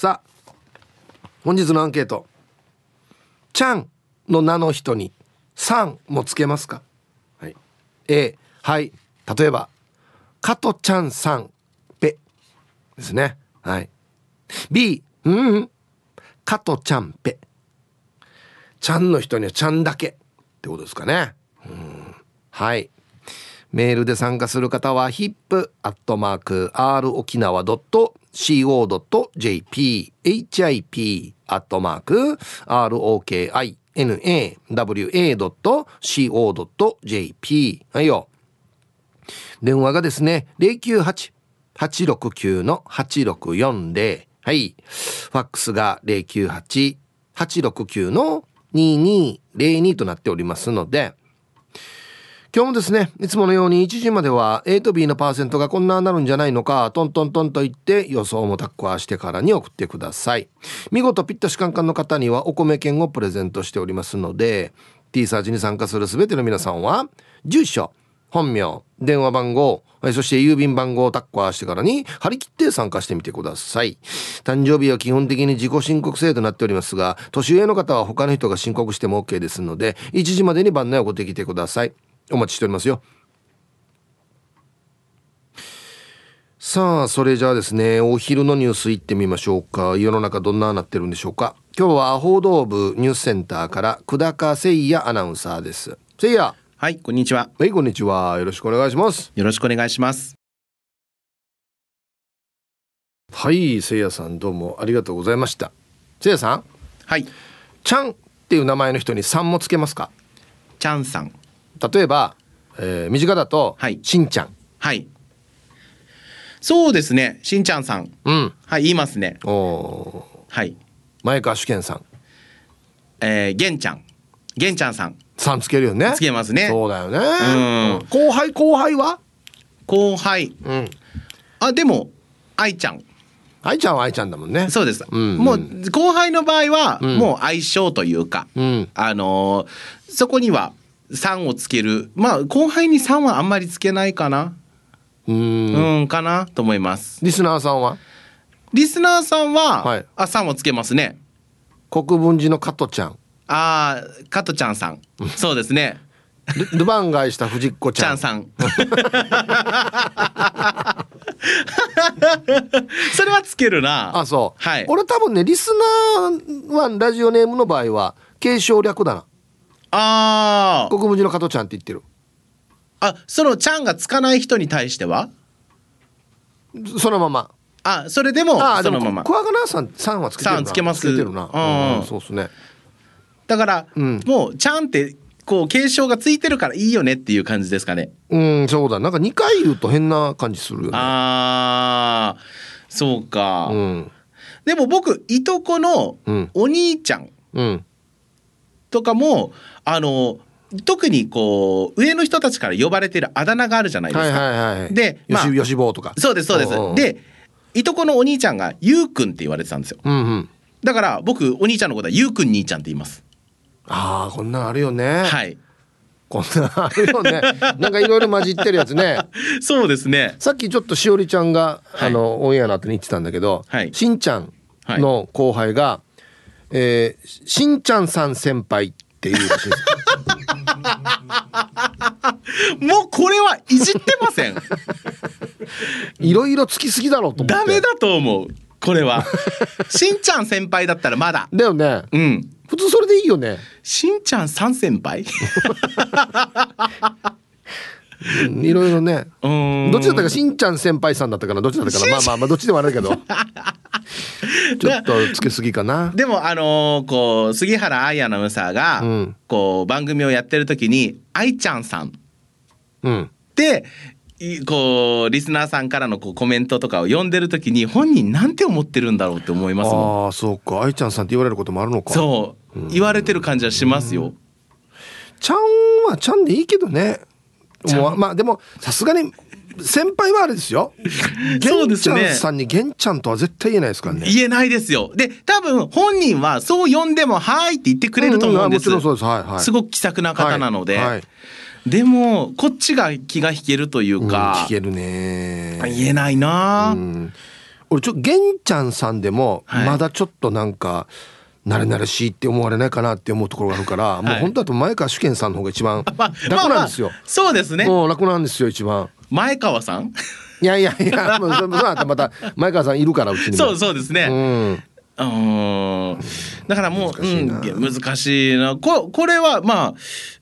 さあ本日のアンケート「ちゃん」の名の人に「さん」もつけますか、はい、A はい。例えば「加トちゃんさんぺ」ですね。はい。B うん加トちゃんぺ。ちゃんの人にはちゃんだけってことですかね。うん。はい。メールで参加する方は hip.r 沖縄 .co.jp hip アットマーク ROKINAWA.co.jp はいよ電話がですね098-869-8640はい。ファックスが098-869の2202となっておりますので、今日もですね、いつものように1時までは A と B のパーセントがこんななるんじゃないのか、トントントンと言って予想もタッコアしてからに送ってください。見事ピッタシカンカンの方にはお米券をプレゼントしておりますので、T サーチに参加する全ての皆さんは、住所、本名、電話番号、そして郵便番号をタッコアしてからに張り切って参加してみてください。誕生日は基本的に自己申告制となっておりますが、年上の方は他の人が申告しても OK ですので、1時までに番内を送ってきてください。お待ちしておりますよ。さあそれじゃあですねお昼のニュースいってみましょうか。世の中どんななってるんでしょうか。今日は報道部ニュースセンターから久高誠也アナウンサーです。誠也。はいこんにちは。はいこんにちは。よろしくお願いします。よろしくお願いします。はい誠也さんどうもありがとうございました。誠也さん。はい。ちゃんっていう名前の人にさんもつけますか？ちゃんさん例えば、えー、身近だと、はい、しんちゃん。はい。そうですね。しんちゃんさん。うん。はい言いますね。おはい。前川主健さん。えー、げんちゃん。げんちゃんさん。さんつけるよね。つけますね。そうだよね。うん。後輩後輩は？後輩。うん。あでも愛ちゃん。愛ちゃんは愛ちゃんだもんね。そうです、うん。うん、もう後輩の場合は、もう相性というか、うん、あのー、そこには3をつける。まあ後輩に3はあんまりつけないかな。うん。かなと思います。リスナーさんは？リスナーさんは、はい、あ3をつけますね。国分寺の加トちゃん。ああ加トちゃんさん。そうですね。ルバン街した藤子ちゃんさん。それはつけるな。あそう。はい。俺多分ねリスナーはラジオネームの場合は継承略だなああ国分寺の加トちゃんって言ってる。あそのちゃんがつかない人に対しては？そのまま。あそれでもそのまま。小若菜さんさんはつけてるな。つけます。つけてるな、うん、そうですね。だから、うん、もうちゃんってこう継承がついてるからいいよねっていう感じですかね。うんそうだ。なんか2回言うと変な感じするよね。あー。そうか、うん、でも僕いとこのお兄ちゃんとかも、あの特にこう上の人たちから呼ばれてるあだ名があるじゃないですか。はいはいはい、で、まあ、よしぼうとか。そうですそうです。でいとこのお兄ちゃんがゆうくんって言われてたんですよ。うんうん、だから僕お兄ちゃんのことはゆうくん兄ちゃんって言います。ああこんなんあるよね。はい。こんなんあるよね。なんかいろいろ混じってるやつね。そうですね。さっきちょっとしおりちゃんが、はい、あのオンエアの後に言ってたんだけど、はい、しんちゃんの後輩が、はい、えー、しんちゃんさん先輩っていうらしいです。もうこれはいじってません。いろいろつきすぎだろうと思って。ダメだと思うこれは。しんちゃん先輩だったらまだ。だよね。うん。普通それでいいよね。しんちゃん三先輩？いろいろね。どっちだったかしんちゃん先輩さんだったかな？どっちだったかな？まあまあまあどっちでもあるけど。ちょっとつけすぎかな。でもあのー、こう杉原愛アナウンサーが、うん、こう番組をやってる時に愛ちゃんさん。で、こうリスナーさんからのこうコメントとかを読んでる時に本人なんて思ってるんだろうって思いますもん。あそうか。愛ちゃんさんって言われることもあるのか。そう、言われてる感じはしますよ。ちゃんはちゃんでいいけどねもうまあでもさすがに先輩はあれですよ。そうですね。さんに玄ちゃんとは絶対言えないですからね。言えないですよ。で、多分本人はそう呼んでもはいって言ってくれると思うんです。うんうん、もちろんそうです。はいはい。すごく気さくな方なので。はい、はい、でもこっちが気が引けるというか。うん、引けるね。言えないな。うん俺ちょ玄ちゃんさんでもまだちょっとなんか、慣れ慣れしいって思われないかなって思うところがあるから、はい、もう本当だと前川主健さんの方が一番 楽なんですよ、まあまあ、そうですね。もう楽なんですよ一番。前川さん？いやいやいやもうその後また前川さんいるからうちにそうそうですね。うん。だからもう難しい,、うん、難しいな。ここれはまあ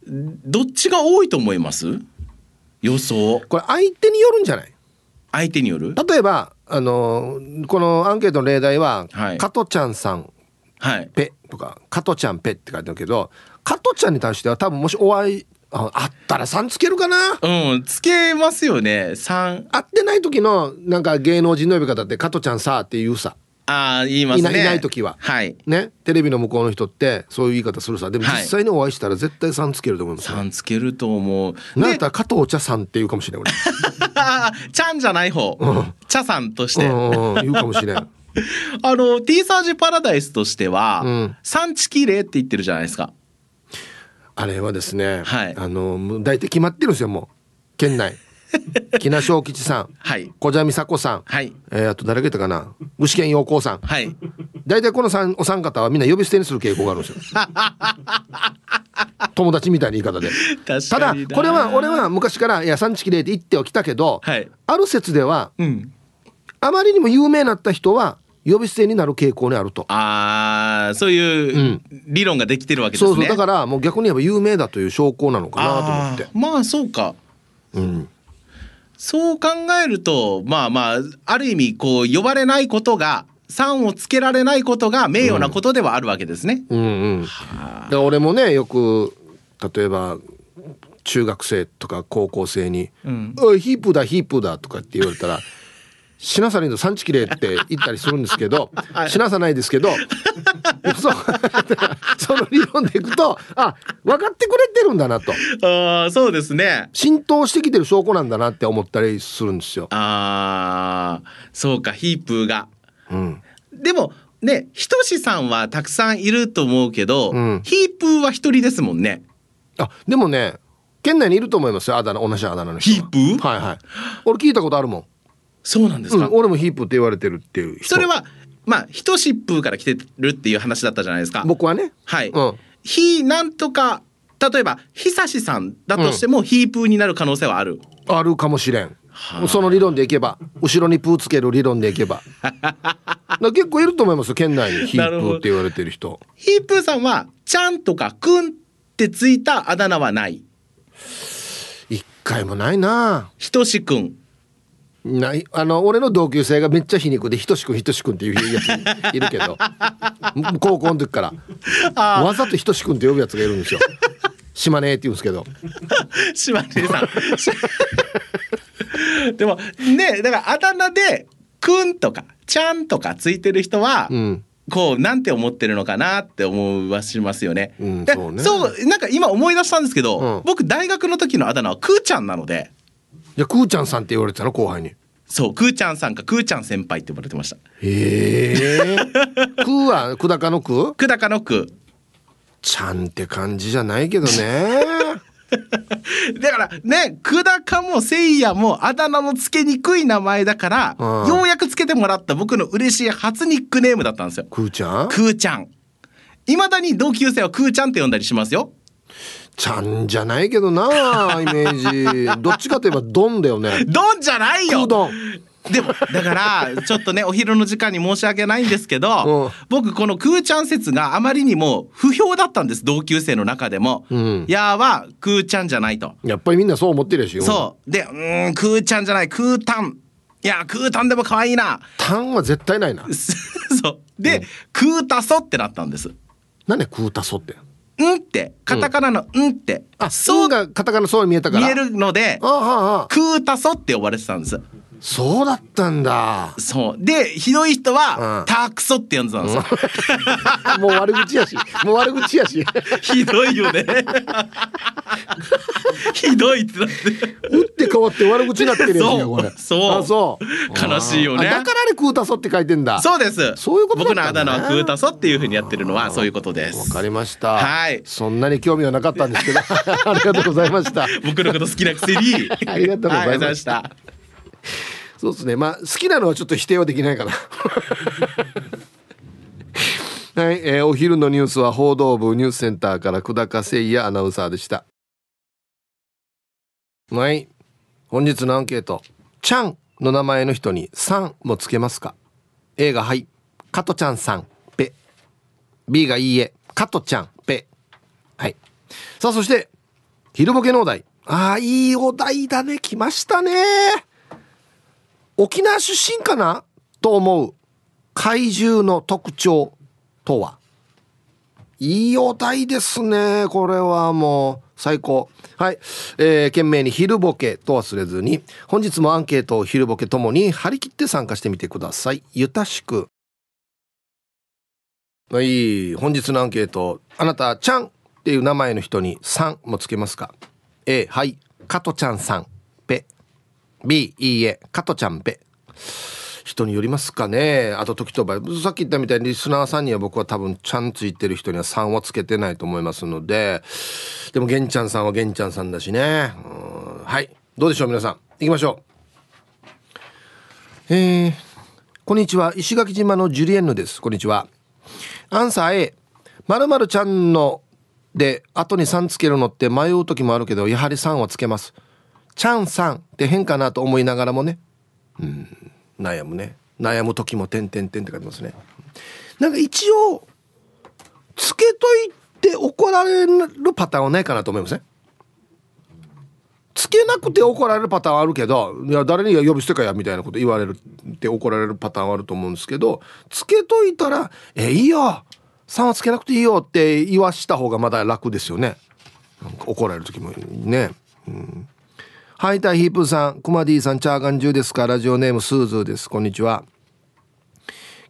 どっちが多いと思います？予想。これ相手によるんじゃない？相手による？例えばあのこのアンケートの例題は、はい、加トちゃんさんはい、ペとか加トちゃんペって書いてあるけど加トちゃんに対しては多分もしお会いああったら3つけるかな？うんつけますよね。3会ってない時のなんか芸能人の呼び方って加トちゃんさって言うさ。ああ言いますね。いない時は。はい。ね？テレビの向こうの人ってそういう言い方するさ。でも実際にお会いしたら絶対3つけると思います、ね、3つけると思う。なんやったら加藤茶さんって言うかもしれない俺。ちゃんじゃない方、うん、茶さんとして、うん、言うかもしれん あの T サージパラダイスとしては、うん、産地綺麗って言ってるじゃないですか。あれはですね、はい、あの大体決まってるんですよもう。県内。木名正吉さん、はい、小蛇美佐子さん、はい、えー、あと誰がいたかな？具志堅陽光さん、はい、大体この三お三方はみんな呼び捨てにする傾向があるんですよ。友達みたいな言い方で。ただこれは俺は昔から「いや産地綺麗って言ってはきたけど、はい、ある説では、うん、あまりにも有名になった人は呼び捨てになる傾向にあると。ああそういう理論ができてるわけですね、そうそう。だからもう逆に言えば有名だという証拠なのかなと思って。まあそうか。うん。そう考えるとまあまあある意味こう呼ばれないことが3をつけられないことが名誉なことではあるわけですね。うん、うんうん。で俺もねよく例えば中学生とか高校生に「うん、おいヒープだヒープだ」とかって言われたら しなさないと産地きれいって言ったりするんですけど、はい、しなさないですけど そ その理論でいくとあ分かってくれてるんだなと。あそうですね。浸透してきてる証拠なんだなって思ったりするんですよ。あそうかヒープーが、うん、でもねひとしさんはたくさんいると思うけど、うん、ヒープーは一人ですもんね。あでもね県内にいると思いますよあだ名同じあだ名の人ヒープー？はいはい。俺聞いたことあるもんそうなんですか、うん、俺もヒープって言われてるっていうそれはまあ人疾風から来てるっていう話だったじゃないですか。僕はね。はい、うん、ひなんとか例えば久しさんだとしても、ヒープーになる可能性はある？あるかもしれん。その理論でいけば。後ろにプーつける理論でいけば。結構いると思います。県内にヒープーって言われてる人。ヒープーさんはちゃんとかくんってついたあだ名はない？一回もないな。ひとしくんない。あの俺の同級生がめっちゃ皮肉でひとしくんひとしくんっていうやついるけど 高校の時から。わざとひとしくんって呼ぶやつがいるんですよ。島根って言うんですけど。島根さん。でもねだからあだ名で「くん」とか「ちゃん」とかついてる人は、うん、こうなんて思ってるのかなって思わしますよね。うん、そうね。そうなんか今思い出したんですけど、うん、僕大学の時のあだ名はくーちゃんなので。じゃくーちゃんさんって言われてたの後輩にそうくーちゃんさんかくーちゃん先輩って呼ばれてました。へえくーは久高のく？久高のく。ちゃんって感じじゃないけどね。だからね久高もせいやもあだ名のつけにくい名前だから、うん、ようやくつけてもらった僕の嬉しい初ニックネームだったんですよ。くーちゃん？くーちゃん。いまだに同級生はくーちゃんって呼んだりしますよちゃんじゃないけどな イメージどっちかといえばドンだよねドンじゃないよドンでもだからちょっとねお昼の時間に申し訳ないんですけど、うん、僕このクーちゃん説があまりにも不評だったんです同級生の中でも。うん、やーはクーちゃんじゃないと。やっぱりみんなそう思ってるしそうでうんクーちゃんじゃないクータン。いやクータンでも可愛いな。タンは絶対ないな。そうで、うん、クータソってなったんです。何でクータソって。んってカタカナのん。って、あそうがカタカナそうに見えたから。見えるのであああ。クータソって呼ばれてたんですそうだったんだ。そう。でひどい人は、うん、タクソって呼んでたんですよ、うん、もう悪口やし。もう悪口やし。ひどいよね。ひどいってなって。打って変わって悪口になってるやつこれ。そう。そう。悲しいよね。だからあれクータソって書いてんだ。そうです。そういうこと僕のあだ名はクータソっていうふうにやってるのはそういうことです。わかりました。はい。そんなに興味はなかったんですけど。ありがとうございました。僕のこと好きなくせに。ありがとうございました、はい そうですね。まあ好きなのはちょっと否定はできないかな。はい、えー、お昼のニュースは報道部ニュースセンターから久高誠也アナウンサーでした。はい。本日のアンケート「ちゃん」の名前の人に「さん」もつけますか？A が「はい」加トちゃんさん。ぺ B が「いいえ」加トちゃん。ぺはい。さあそして昼ボケのお題。ああいいお題だね。来ましたね。沖縄出身かなと思う怪獣の特徴とは？いいお題ですねこれはもう。最高。はい、えー、懸命に昼ボケと忘れずに本日もアンケートを昼ボケともに張り切って参加してみてください。ゆたしく。はい。本日のアンケート。あなたちゃんっていう名前の人にさんもつけますか？A はい。加トちゃんさん。ぺ。B いいえ加トちゃんぺ人によりますかね。あと時と場合。さっき言ったみたいにリスナーさんには僕は多分ちゃんついてる人には3はつけてないと思いますので。でも玄ちゃんさんは玄ちゃんさんだしね。はい。どうでしょう皆さん。行きましょう。えー、こんにちは。石垣島のジュリエンヌです。こんにちは。アンサー A まるまるちゃんので後に3つけるのって迷う時もあるけどやはり3はつけます。ちゃんさんって変かなと思いながらもね。うん。悩むね。悩む時も「てんてんてん」って書いてますね。なんか一応つけといて怒られるパターンはないかなと思いません、つけなくて怒られるパターンはあるけど「いや誰に呼び捨てかや」みたいなこと言われるって怒られるパターンはあると思うんですけどつけといたら「えいいよ。3はつけなくていいよ」って言わした方がまだ楽ですよね。怒られる時もね。うん。ハイタイヒープーさん、クマディさん、チャーガン中ですか？ラジオネームスーズーです。こんにちは。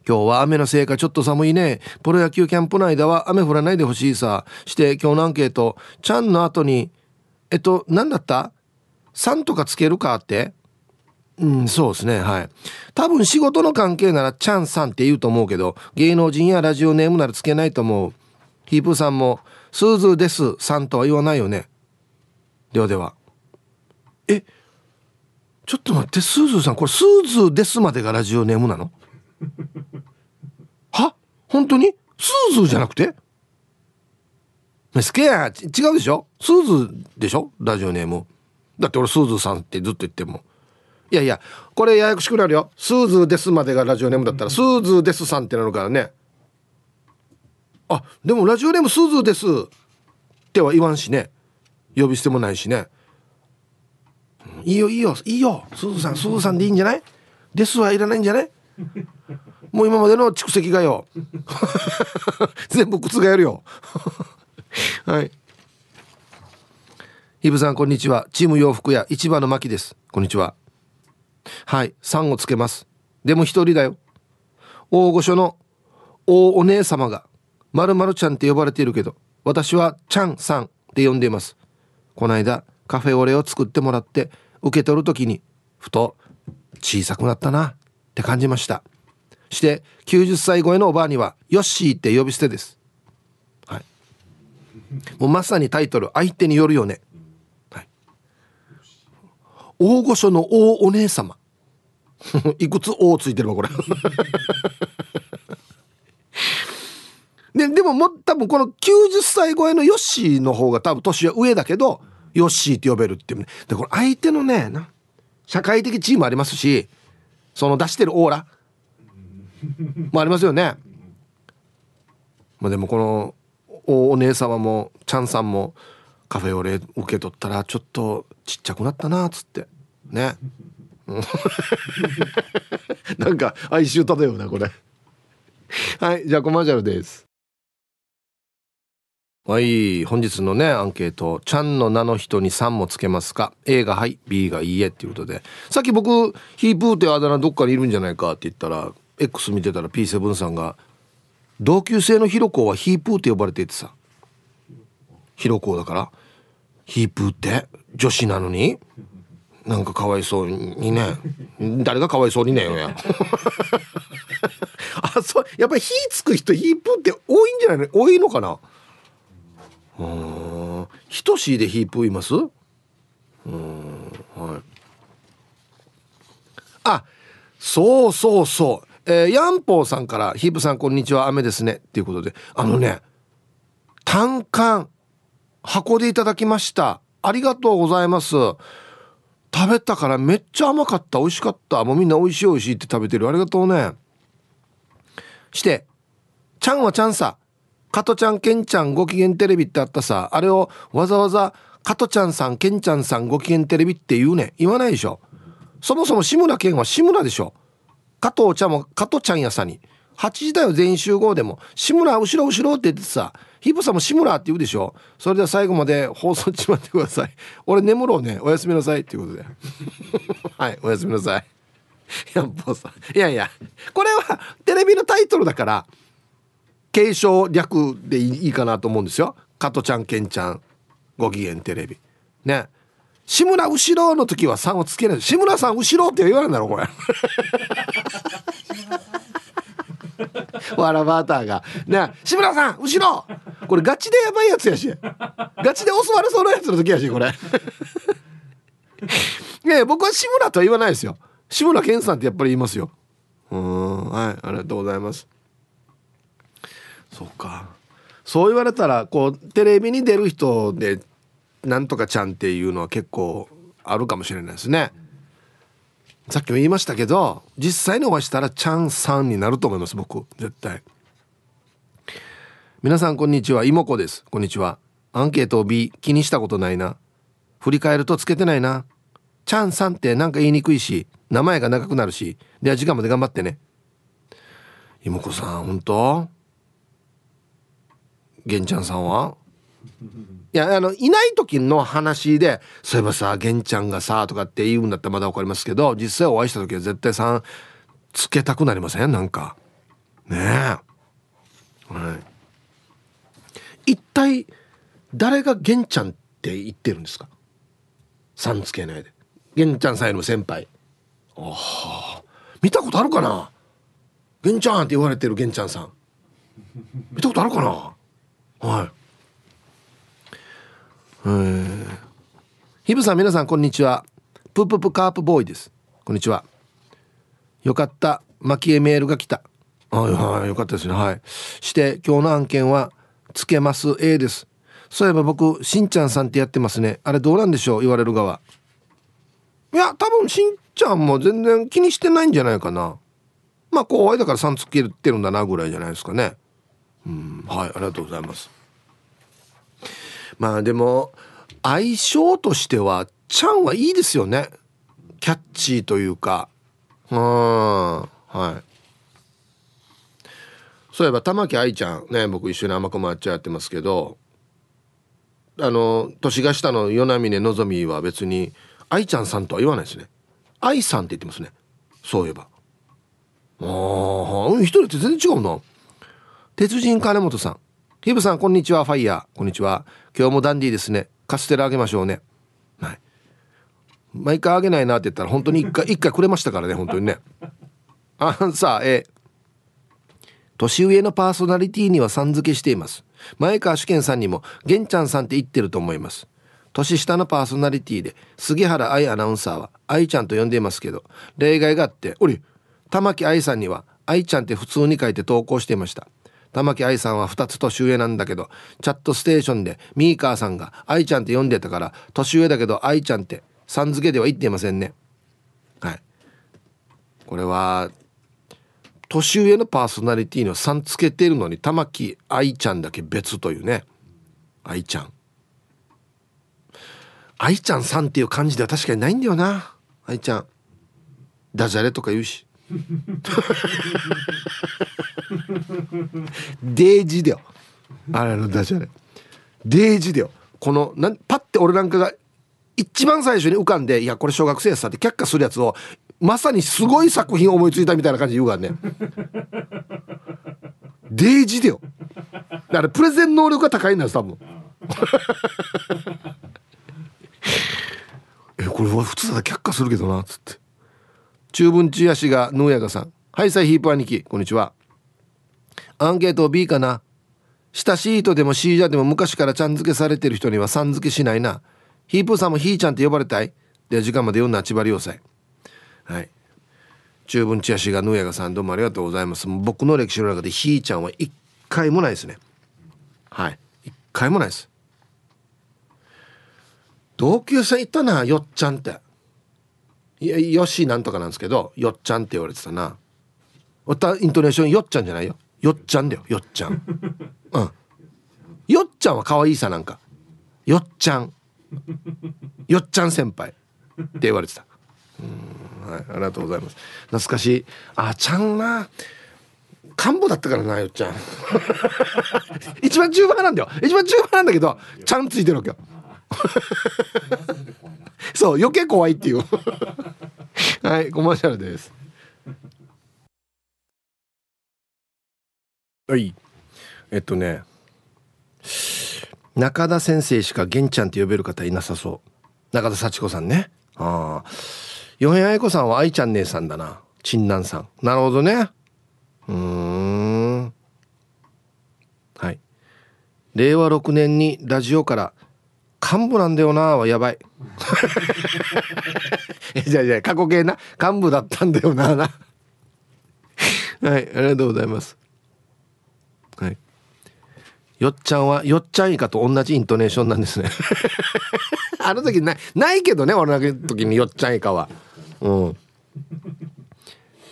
今日は雨のせいかちょっと寒いね。プロ野球キャンプ内では雨降らないでほしいさ。して今日のアンケート、ちゃんの後に、えっと、何だった？さんとかつけるかって？うん、そうですね。はい。多分仕事の関係ならちゃんさんって言うと思うけど、芸能人やラジオネームならつけないと思う。ヒープーさんも、スーズーです、さんとは言わないよね。ではでは。えちょっと待ってスーズーさんこれスーズーですまでがラジオネームなの？は？本当に？スーズーじゃなくて？スケア違うでしょ？スーズーでしょ？ラジオネーム。だって俺スーズーさんってずっと言ってもいやいやこれややこしくなるよ。スーズーですまでがラジオネームだったらスーズーですさんってなるからね。あでもラジオネームスーズーですっては言わんしね。呼び捨てもないしね。いいよいいよいいよ。すずさんすずさんでいいんじゃない？ですはいらないんじゃない？もう今までの蓄積がよ。全部覆るよ。はい。イブさんこんにちは。チーム洋服屋市場の牧です。こんにちは。はい。3をつけます。でも一人だよ。大御所の大お姉様がまるまるちゃんって呼ばれているけど私はちゃんさんって呼んでいます。この間カフェオレを作ってもらって受け取る時にふと小さくなったなって感じました。して90歳超えのおばあにはヨッシーって呼び捨てです。はい。もうまさにタイトル相手によるよね、はい、大御所の大お姉様。いくつ「お」ついてるわこれ。ででもも多分この90歳超えのヨッシーの方が多分年は上だけどヨッシーって呼べるっていうね。でこれ相手のねな社会的地位もありますしその出してるオーラ もありますよね。まあでもこのお姉様もチャンさんもカフェオレ受け取ったらちょっとちっちゃくなったなっつって。ね。なんか哀愁漂うなこれ。はいじゃあコマーシャルですはい本日のねアンケート「ちゃんの名の人に3もつけますか ?A がはい B がいいえ」っていうことで。さっき僕「ヒープーってあだ名どっかにいるんじゃないか」って言ったら X 見てたら P7 さんが「同級生のヒロコはヒープーって呼ばれていてさ。ヒロコだから。ヒープーって女子なのに。なんかかわいそうにね。誰がかわいそうにねよや。あそうやっぱり火つく人ヒープーって多いんじゃないの？多いのかな？うん。等しでヒープいます？うんはい。あそうそうそう、えー、ヤンポーさんから「ヒープさんこんにちは雨ですね」っていうことで。あのね単管箱でいただきました。ありがとうございます。食べたからめっちゃ甘かった。美味しかった。もうみんな美味しい美味しいって食べてる。ありがとうね。してちゃんはちゃんさ。加トちゃんけんちゃんご機嫌テレビってあったさあれをわざわざ加トちゃんさんけんちゃんさんご機嫌テレビって言うね言わないでしょ。そもそも志村けんは志村でしょ。加藤ちゃんも加トちゃんやさに。8時台は全員集合でも志村後ろ後ろって言ってさヒープさんも志村って言うでしょ。それでは最後まで放送ちまってください。俺眠ろうね。おやすみなさいっていうことで。はいおやすみなさい。やんぽさいやいやこれはテレビのタイトルだから継承略でいいかなと思うんですよ。加トちゃんけんちゃんご機嫌テレビ。ね。志村後ろの時は3をつけない。志村さん後ろって言われるんだろこれ。わらバーターが「ね。志村さん後ろ!」これガチでやばいやつやし。ガチで襲われそうなやつの時やしこれ。いや僕は志村とは言わないですよ。志村けんさんってやっぱり言いますよ。うん。はい。ありがとうございます。そうか。そう言われたらこうテレビに出る人でなんとかちゃんっていうのは結構あるかもしれないですね。さっきも言いましたけど実際にお会いしたらちゃんさんになると思います僕。絶対。皆さんこんにちは。妹子です。こんにちは。アンケートを B 気にしたことないな。振り返るとつけてないな。ちゃんさんってなんか言いにくいし名前が長くなるしでは時間まで頑張ってね。妹子さん本当？玄ちゃんさんは？いやあのいない時の話でそういえばさ玄ちゃんがさとかって言うんだったらまだ分かりますけど実際お会いした時は絶対さんつけたくなりません？なんか。ねえ。はい。一体誰が玄ちゃんって言ってるんですか？さんつけないで。玄ちゃんさんよりも先輩。ああ見たことあるかな？玄ちゃんって言われてる玄ちゃんさん。見たことあるかな？はい。うんヒブさん皆さんこんにちは。プププカープボーイです。こんにちは。よかった蒔絵メールが来た。はいはいよかったですね。はい。して今日の案件はつけます A です。そういえば僕しんちゃんさんってやってますね。あれどうなんでしょう言われる側。いや多分しんちゃんも全然気にしてないんじゃないかな。まあ後輩だからさんつけてるんだなぐらいじゃないですかね。うん。はいありがとうございます。まあでも相性としてはちゃんはいいですよね。キャッチーというか。うん。はい。そういえば玉木愛ちゃんね僕一緒に甘く抹茶やってますけどあの年が下の与那嶺のぞみは別に愛ちゃんさんとは言わないですね。愛さんって言ってますね。そういえば。ああ一人って全然違うな。鉄人金本さん。ヒブさんこんにちは。ファイヤー。こんにちは。今日もダンディーですね。カステラあげましょうね。はい。毎回あげないなって言ったら本当に一回 一回くれましたからね本当にね。あさあえ年上のパーソナリティにはさん付けしています。前川主健さんにも玄ちゃんさんって言ってると思います。年下のパーソナリティで杉原愛アナウンサーは愛ちゃんと呼んでいますけど例外があっており玉木愛さんには愛ちゃんって普通に書いて投稿していました玉木愛さんは2つ年上なんだけどチャットステーションでミーカーさんが愛ちゃんって呼んでたから年上だけど愛ちゃんってさん付けでは言っていませんね。はい。これは年上のパーソナリティのさんつけてるのに玉木愛ちゃんだけ別というね。愛ちゃん。愛ちゃんさんっていう感じでは確かにないんだよな。愛ちゃん。ダジャレとか言うし。デージだよあれのダジャレ。デージだよこのなんパッて俺なんかが一番最初に浮かんで「いやこれ小学生やさ」って却下するやつをまさにすごい作品思いついたみたいな感じで言うからね。デージだよだからプレゼン能力が高いんだよ多分。えこれは普通だ却下するけどなっつって。中文中足がヌーヤガさん。はいさいヒープ兄貴。こんにちは。アンケート B かな。親しい人でもシージャでも昔からちゃん付けされてる人にはさん付けしないな。ヒープーさんもヒーちゃんって呼ばれたい。では時間まで読んだ千葉良斎はい。中文チアシがヌヤガさんどうもありがとうございます。僕の歴史の中でひーちゃんは一回もないですね。はい。一回もないです。同級生いたなよっちゃんって。いやよしなんとかなんですけどよっちゃんって言われてたな。おたイントネーションよっちゃんじゃないよ。よっちゃんだよよっちゃん。うん。よっちゃんは可愛いさなんか。よっちゃん。よっちゃん先輩。って言われてた。うんはいありがとうございます。懐かしい。あちゃんな幹部だったからなよっちゃん。一番中盤なんだよ。一番中盤なんだけどちゃんついてるわけよ。そう余計怖いっていう。はいコマーシャルですはい。えっとね。中田先生しか玄ちゃんって呼べる方いなさそう。中田幸子さんね。ああ。四平愛子さんは愛ちゃん姉さんだな。陳南さん。なるほどね。うん。はい。令和6年にラジオから幹部なんだよなはやばい。じゃあじゃあ過去形な。幹部だったんだよなな。はいありがとうございます。はい。よっちゃんはよっちゃんいかと同じイントネーションなんですね。あの時ないないけどね俺の時によっちゃんいかは。うん。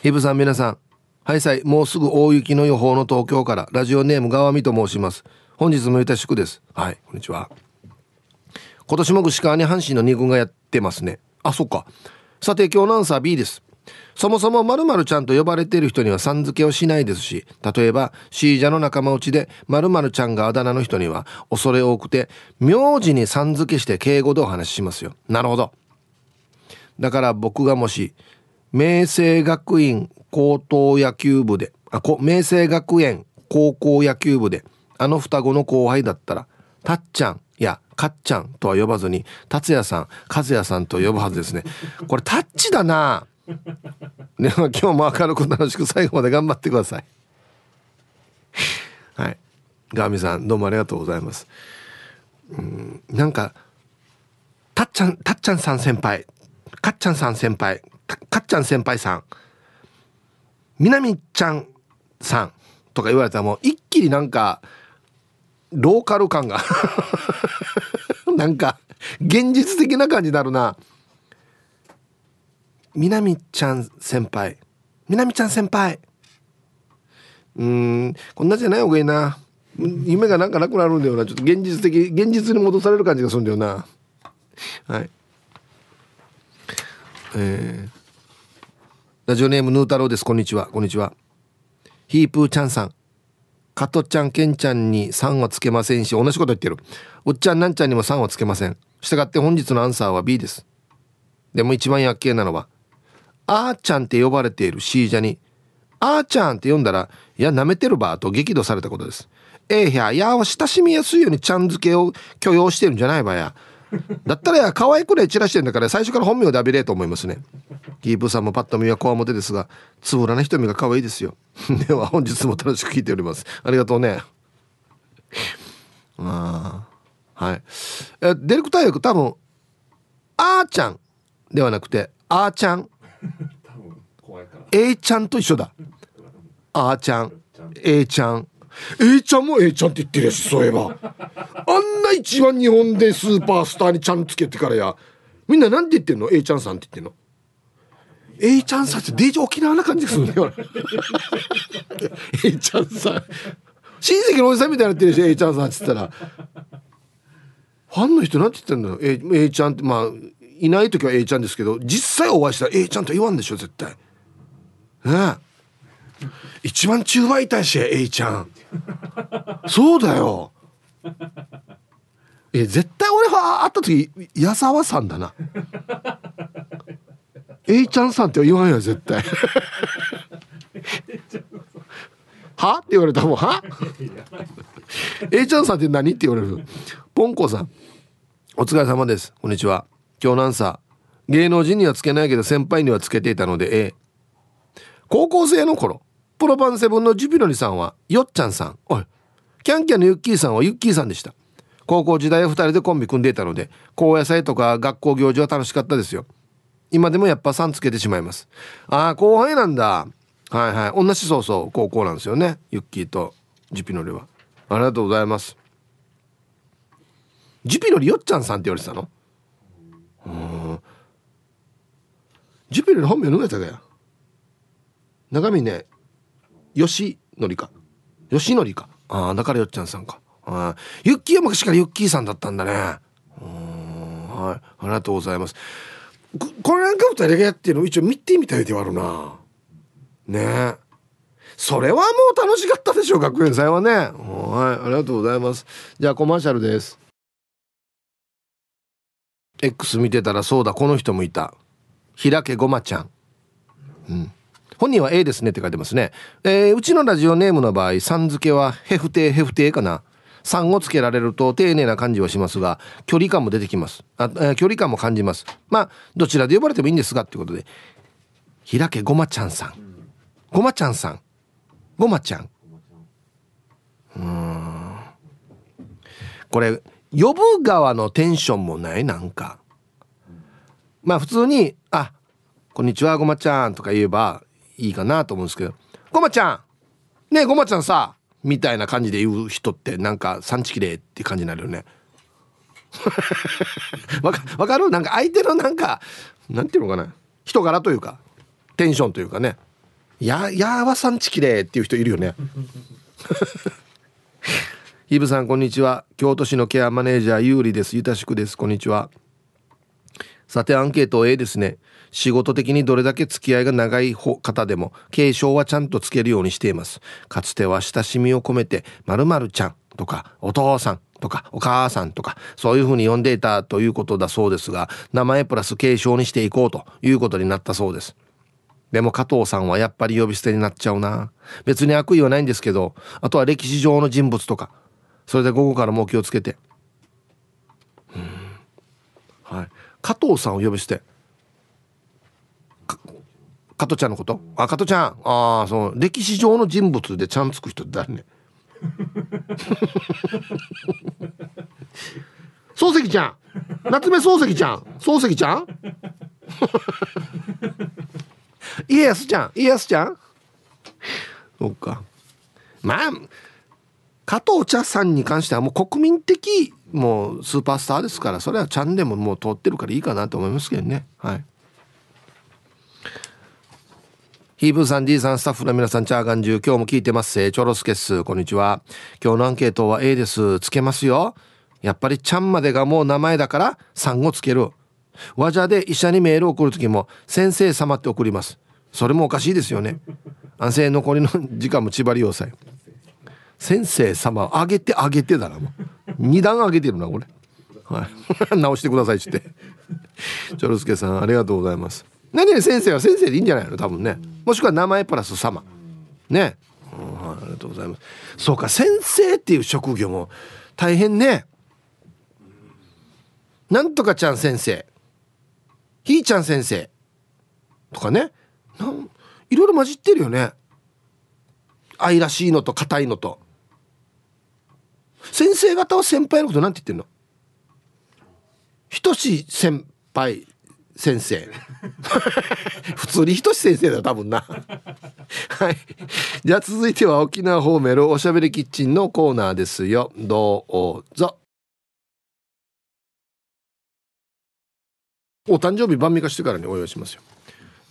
ひぶさん皆さん。はいさいもうすぐ大雪の予報の東京からラジオネーム川見と申します。本日もゆたしくです。はいこんにちは。今年も串川に阪神の2軍がやってますね。あそっか。さて今日のアンサー B ですそもそも〇〇ちゃんと呼ばれている人にはさん付けをしないですし例えばシージャの仲間内で〇〇ちゃんがあだ名の人には恐れ多くて名字にさん付けして敬語でお話ししますよ。なるほど。だから僕がもし明星学院高等野球部であ明星学園高校野球部であの双子の後輩だったらたっちゃんやかっちゃんとは呼ばずに達也さん和也さんと呼ぶはずですね。これタッチだな。ね今日も明るく楽しく最後まで頑張ってください。はい。ガーミさんどうもありがとうございます。うんなんかたっちゃんたっちゃんさん先輩。かっちゃんさん先輩。かっちゃん先輩さん。みなみちゃんさん。とか言われたらもう一気になんかローカル感が。なんか現実的な感じになるな。みなみちゃん先輩。みなみちゃん先輩。うん。こんなじゃない方がいいな。夢がなんかなくなるんだよな。ちょっと現実的現実に戻される感じがするんだよな。はい。えー、ラジオネームヌー太郎です。こんにちは。こんにちは。ヒープーちゃんさん。加トちゃんケンちゃんに3はつけませんし同じこと言ってる。おっちゃんなんちゃんにも3はつけません。したがって本日のアンサーは B です。でも一番厄介なのはあーちゃんって呼ばれているシージャにあーちゃんって呼んだらいや舐めてるばと激怒されたことです。ええー、ややは親しみやすいようにちゃん付けを許容してるんじゃないばや。だったらや可愛くね散らしてんだから最初から本名で浴びれと思いますね。ギープさんもパッと見はこわもてですがつぶらな瞳が可愛いですよ。では本日も楽しく聞いております。ありがとうね。ああはい。えディレクター役多分あーちゃんではなくてあーちゃん A ちゃんと一緒だ。あーちゃん。A ちゃん。A ちゃんも A ちゃんって言ってるやしそういえば。あんな一番日本でスーパースターにちゃんつけてからや。みんななんて言ってんの？A ちゃんさんって言ってんの？A ちゃんさんってデージ沖縄な感じがするんだよ A ちゃんさん。親戚のおじさんみたいになってるし A ちゃんさんって言ったら。ファンの人なんて言ってんの？A, A ちゃんってまあいない時は A ちゃんですけど実際お会いしたら A ちゃんと言わんでしょ絶対。ね一番中倍いし A ちゃん。そうだよ。え絶対俺は会った時矢沢さんだな。A ちゃんさんって言わんよ絶対。は？って言われたもんは？A ちゃんさんって何？って言われる。ポンコさん。お疲れ様です。こんにちは。今日なんさ芸能人にはつけないけど先輩にはつけていたので A 高校生の頃プロパンセブンのジュピロリさんはよっちゃんさん。おい。キャンキャンのユッキーさんはユッキーさんでした。高校時代は2人でコンビ組んでいたので高野菜とか学校行事は楽しかったですよ。今でもやっぱさんつけてしまいます。ああ後輩なんだ。はいはい。同じそうそう高校なんですよね。ユッキーとジュピノリは。ありがとうございます。ジュピノリよっちゃんさんって言われてたの？うん。ジュピノリ本名のやつがや中身ねよしのりか。よしのりか。ああだからよっちゃんさんか。あユッキーは昔からユッキーさんだったんだね。うんはい。ありがとうございます。これなんか二人がやってるの一応見てみたいではあるな。ね。それはもう楽しかったでしょう学園祭はね。はい。ありがとうございます。じゃあコマーシャルです。X 見てたらそうだこの人もいた平家ごまちゃんうん本人は A ですねって書いてますね。えー、うちのラジオネームの場合、さん付けはヘフテーヘフテーかな。3をつけられると丁寧な感じはしますが、距離感も出てきます。あ、えー、距離感も感じます。まあ、どちらで呼ばれてもいいんですが、ってことで。平家ごまちゃんさん。ごまちゃんさん。ごまちゃん。うん。これ、呼ぶ側のテンションもないなんか。まあ普通に、あ、こんにちは、ごまちゃんとか言えばいいかなと思うんですけど、ごまちゃんねえ、ごまちゃんさ、みたいな感じで言う人ってなんか産地きれいって感じになるよね。わかかる？なんか相手のなんかなんていうのかな？人柄というかテンションというかね。ややわ産地きれいっていう人いるよね。ヒブさんこんにちは。京都市のケアマネージャーゆうりです。ゆたしくです。こんにちは。さてアンケート A ですね。仕事的にどれだけ付き合いが長い方でも継承はちゃんとつけるようにしています。かつては親しみを込めて〇〇ちゃんとかお父さんとかお母さんとかそういうふうに呼んでいたということだそうですが名前プラス継承にしていこうということになったそうです。でも加藤さんはやっぱり呼び捨てになっちゃうな。別に悪意はないんですけどあとは歴史上の人物とかそれで午後からも気をつけて。はい。加藤さんを呼び捨て。加トちゃんのこと？あ加トちゃん。ああそう。歴史上の人物でちゃんつく人って誰ね？漱石ちゃん。夏目漱石ちゃん。漱石ちゃん？家康ちゃん。家康ちゃん？そっか。まあ加藤茶さんに関してはもう国民的もうスーパースターですからそれはちゃんでももう通ってるからいいかなと思いますけどねはいヒーブーさん、D さん、スタッフの皆さん、チャーガンジュ今日も聞いてます。チョロスケス、こんにちは。今日のアンケートは A です。つけますよ。やっぱりちゃんまでがもう名前だから、3をつける。わじゃで医者にメール送る時も、先生様って送ります。それもおかしいですよね。安静残りの時間も縛り要塞。先生様、あげてあげてだな、もう。二段あげてるな、これ。はい。直してくださいって。チョロスケさん、ありがとうございます。何々先生は先生でいいんじゃないの？多分ね。もしくは名前プラス様ね、うん、ありがとうございますそうか先生っていう職業も大変ねなんとかちゃん先生ひーちゃん先生とかねなんいろいろ混じってるよね愛らしいのと硬いのと先生方は先輩のことなんて言ってんの？等し先輩先生。普通にひとし先生だよ多分な。はい。じゃあ続いては沖縄ホーメルおしゃべりキッチンのコーナーですよ。どうぞ。お誕生日晩味化してからにお祝いしますよ。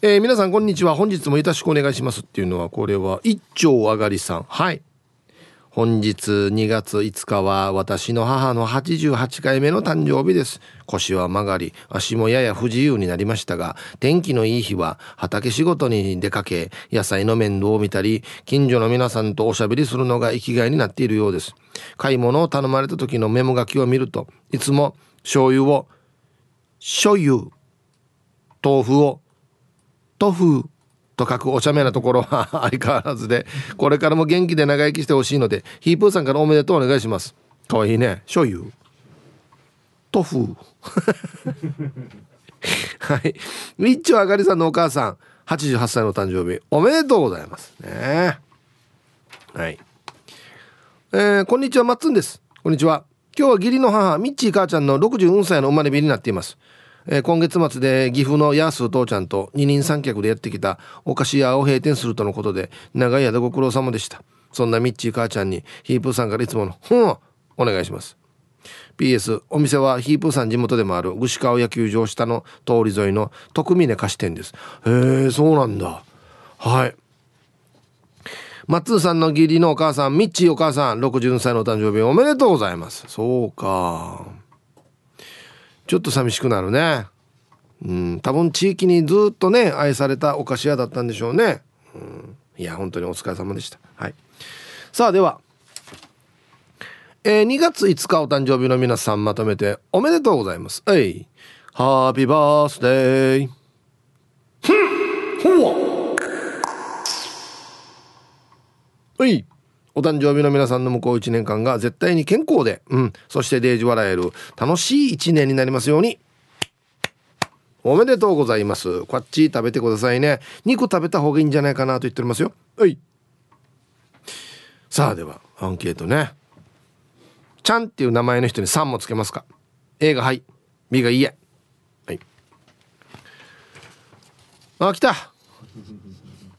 えー、皆さんこんにちは。本日もよろしくお願いしますっていうのはこれは一丁上がりさん。はい。本日2月5日は私の母の88回目の誕生日です。腰は曲がり、足もやや不自由になりましたが、天気のいい日は畑仕事に出かけ、野菜の面倒を見たり、近所の皆さんとおしゃべりするのが生きがいになっているようです。買い物を頼まれた時のメモ書きを見ると、いつも醤油を、醤油、豆腐を、豆腐、と書くお茶目なところは 相変わらずでこれからも元気で長生きしてほしいのでヒープーさんからおめでとうお願いします。かわいいね。醤油。豆腐 はい。ミッチョあかりさんのお母さん88歳の誕生日おめでとうございます。ね。はい。えー、こんにちはマッツンです。こんにちは。今日は義理の母ミッチー母ちゃんの64歳の生まれ日になっています。えー、今月末で岐阜のヤース父ちゃんと二人三脚でやってきたお菓子屋を閉店するとのことで長い間ご苦労様でした。そんなミッチー母ちゃんにヒープーさんからいつもの「ふん」お願いします。PS お店はヒープーさん地元でもある串川野球場下の通り沿いの徳峰菓子店です。へえそうなんだ。はい。マッツーさんの義理のお母さんミッチーお母さん60歳のお誕生日おめでとうございます。そうか。ちょっと寂しくなるね。うん。多分地域にずっとね愛されたお菓子屋だったんでしょうね、うん、いや本当にお疲れ様でした。はい。さあでは。えー、2月5日お誕生日の皆さんまとめておめでとうございます。えい。ハッピーバースデーふん。ほわはい。お誕生日の皆さんの向こう1年間が絶対に健康で、うん、そしてデージ笑える楽しい1年になりますように。おめでとうございます。こっち食べてくださいね。肉食べた方がいいんじゃないかなと言っておりますよ。はい。さあでは、アンケートね。ちゃんっていう名前の人に3もつけますか ?A がはい。B がいいえ。はい。あ、来た。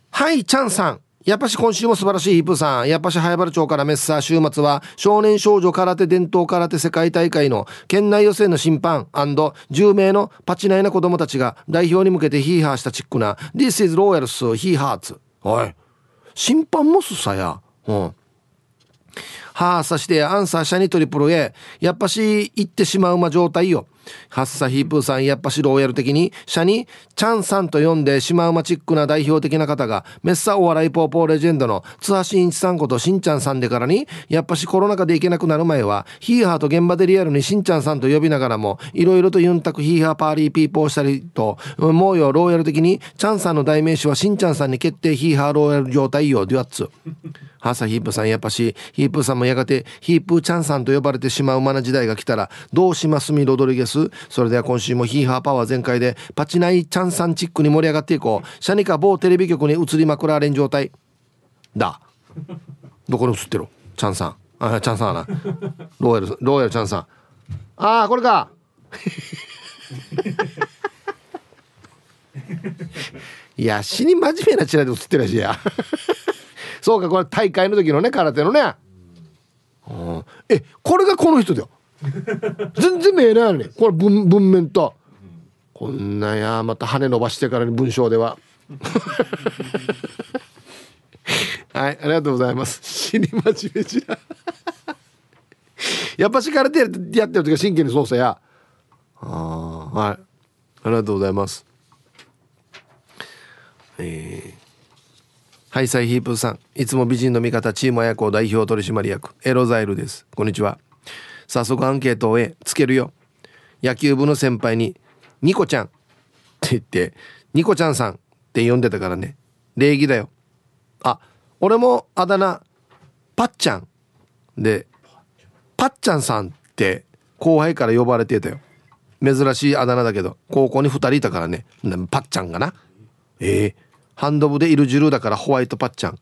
はい、ちゃんさん。やっぱし今週も素晴らしいヒップさん。やっぱし早原町からメッサー週末は少年少女空手伝統空手世界大会の県内予選の審判 &10 名のパチナイな子供たちが代表に向けてヒーハーしたチックな This is Royals He Hearts。おい。審判もすさや。うん。はあさしてアンサーシャニトリプル A。やっぱし行ってしまうま状態よ。ハッサヒープーさんやっぱしローヤル的に社にチャンさんと呼んでシマウマチックな代表的な方がメッサお笑いポーポーレジェンドの津波真一さんことしんちゃんさんでからにやっぱしコロナ禍で行けなくなる前はヒーハーと現場でリアルにしんちゃんさんと呼びながらもい。ろいろとユンタクヒーハーパーリーピーポーしたりともうよローヤル的にチャンさんの代名詞はしんちゃんさんに決定ヒーハーローヤル状態よデュアッツハッサヒープーさんやっぱしヒープーさんもやがてヒープーちゃんさんと呼ばれてしまうマナ時代が来たらどうしますみロドリゲスそれでは今週もヒーハーパワー全開でパチナイチャンさんチックに盛り上がっていこう。シャニカ某テレビ局に移りまくられん状態。だ。どこに映ってる？チャンさん。あチャンさんな。ローヤルローヤルチャンさん。ああこれか。いや死に真面目なチラで映ってるらしいや。そうかこれ大会の時のね空手のね、うん、えこれがこの人だよ。全然見えないのにこれ文文面と。こんなやまた羽伸ばしてからに文章では。はいありがとうございます。死に真面目じゃ。やっぱし空手やってる時は真剣に操作や。あはい。ありがとうございます。えーハイサイヒープさん。いつも美人の味方チーム綾子代表取締役。エロザイルです。こんにちは。早速アンケートをつけるよ。野球部の先輩に「ニコちゃん」って言って「ニコちゃんさん」って呼んでたからね。礼儀だよ。あ俺もあだ名パッちゃん。でパッちゃんさんって後輩から呼ばれてたよ。珍しいあだ名だけど高校に2人いたからね。パッちゃんがな。ええ。ー、ハンド部でいるジルーだからホワイトパッちゃん。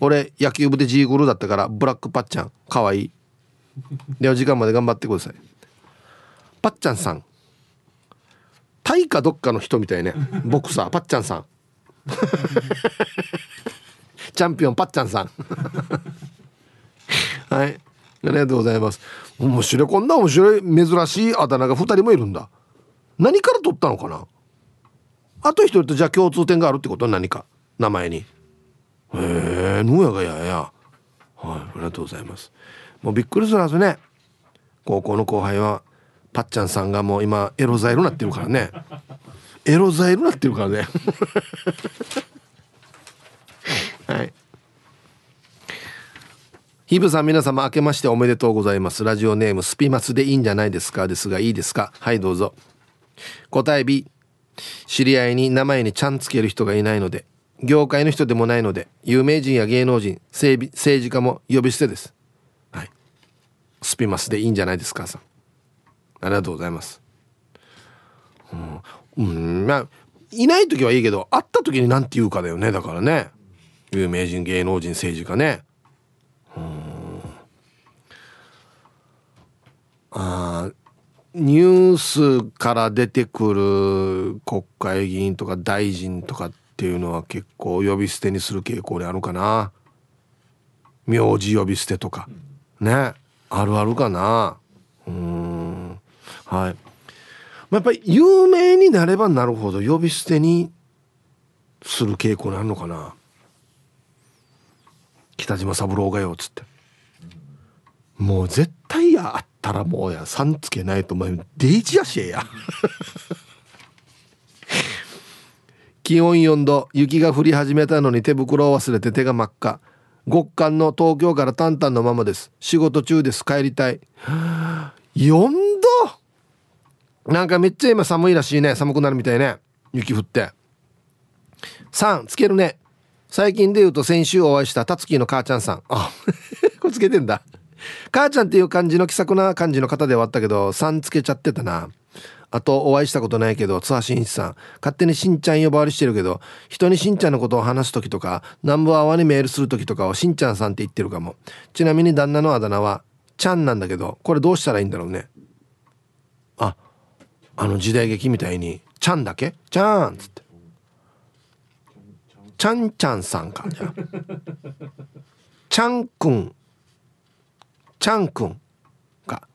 俺野球部でジーグルだったからブラックパッちゃん。かわいい。では時間まで頑張ってください。パッちゃんさん。タイかどっかの人みたいね。ボクサー。パッちゃんさん。チャンピオン。パッちゃんさん。はい。ありがとうございます。面白い。こんな面白い珍しいあだ名が2人もいるんだ。何から取ったのかな？あと一人とじゃあ共通点があるってこと？何か。名前に。へえぬやがやや。はい。ありがとうございます。もうびっくりするはずね。高校の後輩はパッちゃんさんがもう今エロザイルなってるからね。エロザイルなってるからね。はい。ヒブさん皆様明けましておめでとうございます。ラジオネームスピマスでいいんじゃないですか？ですがいいですかはいどうぞ。答え B 知り合いに名前にちゃんつける人がいないので業界の人でもないので有名人や芸能人政治家も呼び捨てです。スピマスでいいんじゃないですかさありがとうございます。うん、まあいない時はいいけど会った時に何て言うかだよね。だからね。有名人芸能人政治家ね。うん。あニュースから出てくる国会議員とか大臣とかっていうのは結構呼び捨てにする傾向にあるかな。名字呼び捨てとか。ね。あるあるかな。うん。はい。まあやっぱり有名になればなるほど呼び捨てにする傾向にあるのかな。北島三郎がよっつって。もう絶対やあったらもうやさんつけないとお前デイジやしえや。気温4度雪が降り始めたのに手袋を忘れて手が真っ赤。極寒の東京からタンタンのままです。仕事中です。帰りたい。4度なんかめっちゃ今寒いらしいね。寒くなるみたいね。雪降って。3つけるね。最近で言うと先週お会いしたたつきの母ちゃんさん。あ これつけてんだ。母ちゃんっていう感じの気さくな感じの方ではあったけど3つけちゃってたな。あとお会いしたことないけど津波真一さん。勝手にしんちゃん呼ばわりしてるけど人にしんちゃんのことを話す時とか南部アワにメールする時とかをしんちゃんさんって言ってるかも。ちなみに旦那のあだ名はちゃんなんだけどこれどうしたらいいんだろうね。ああの時代劇みたいにちゃんだけ？ちゃんっつって。ちゃんちゃんさんか。じゃちゃんくん。ちゃんくんか。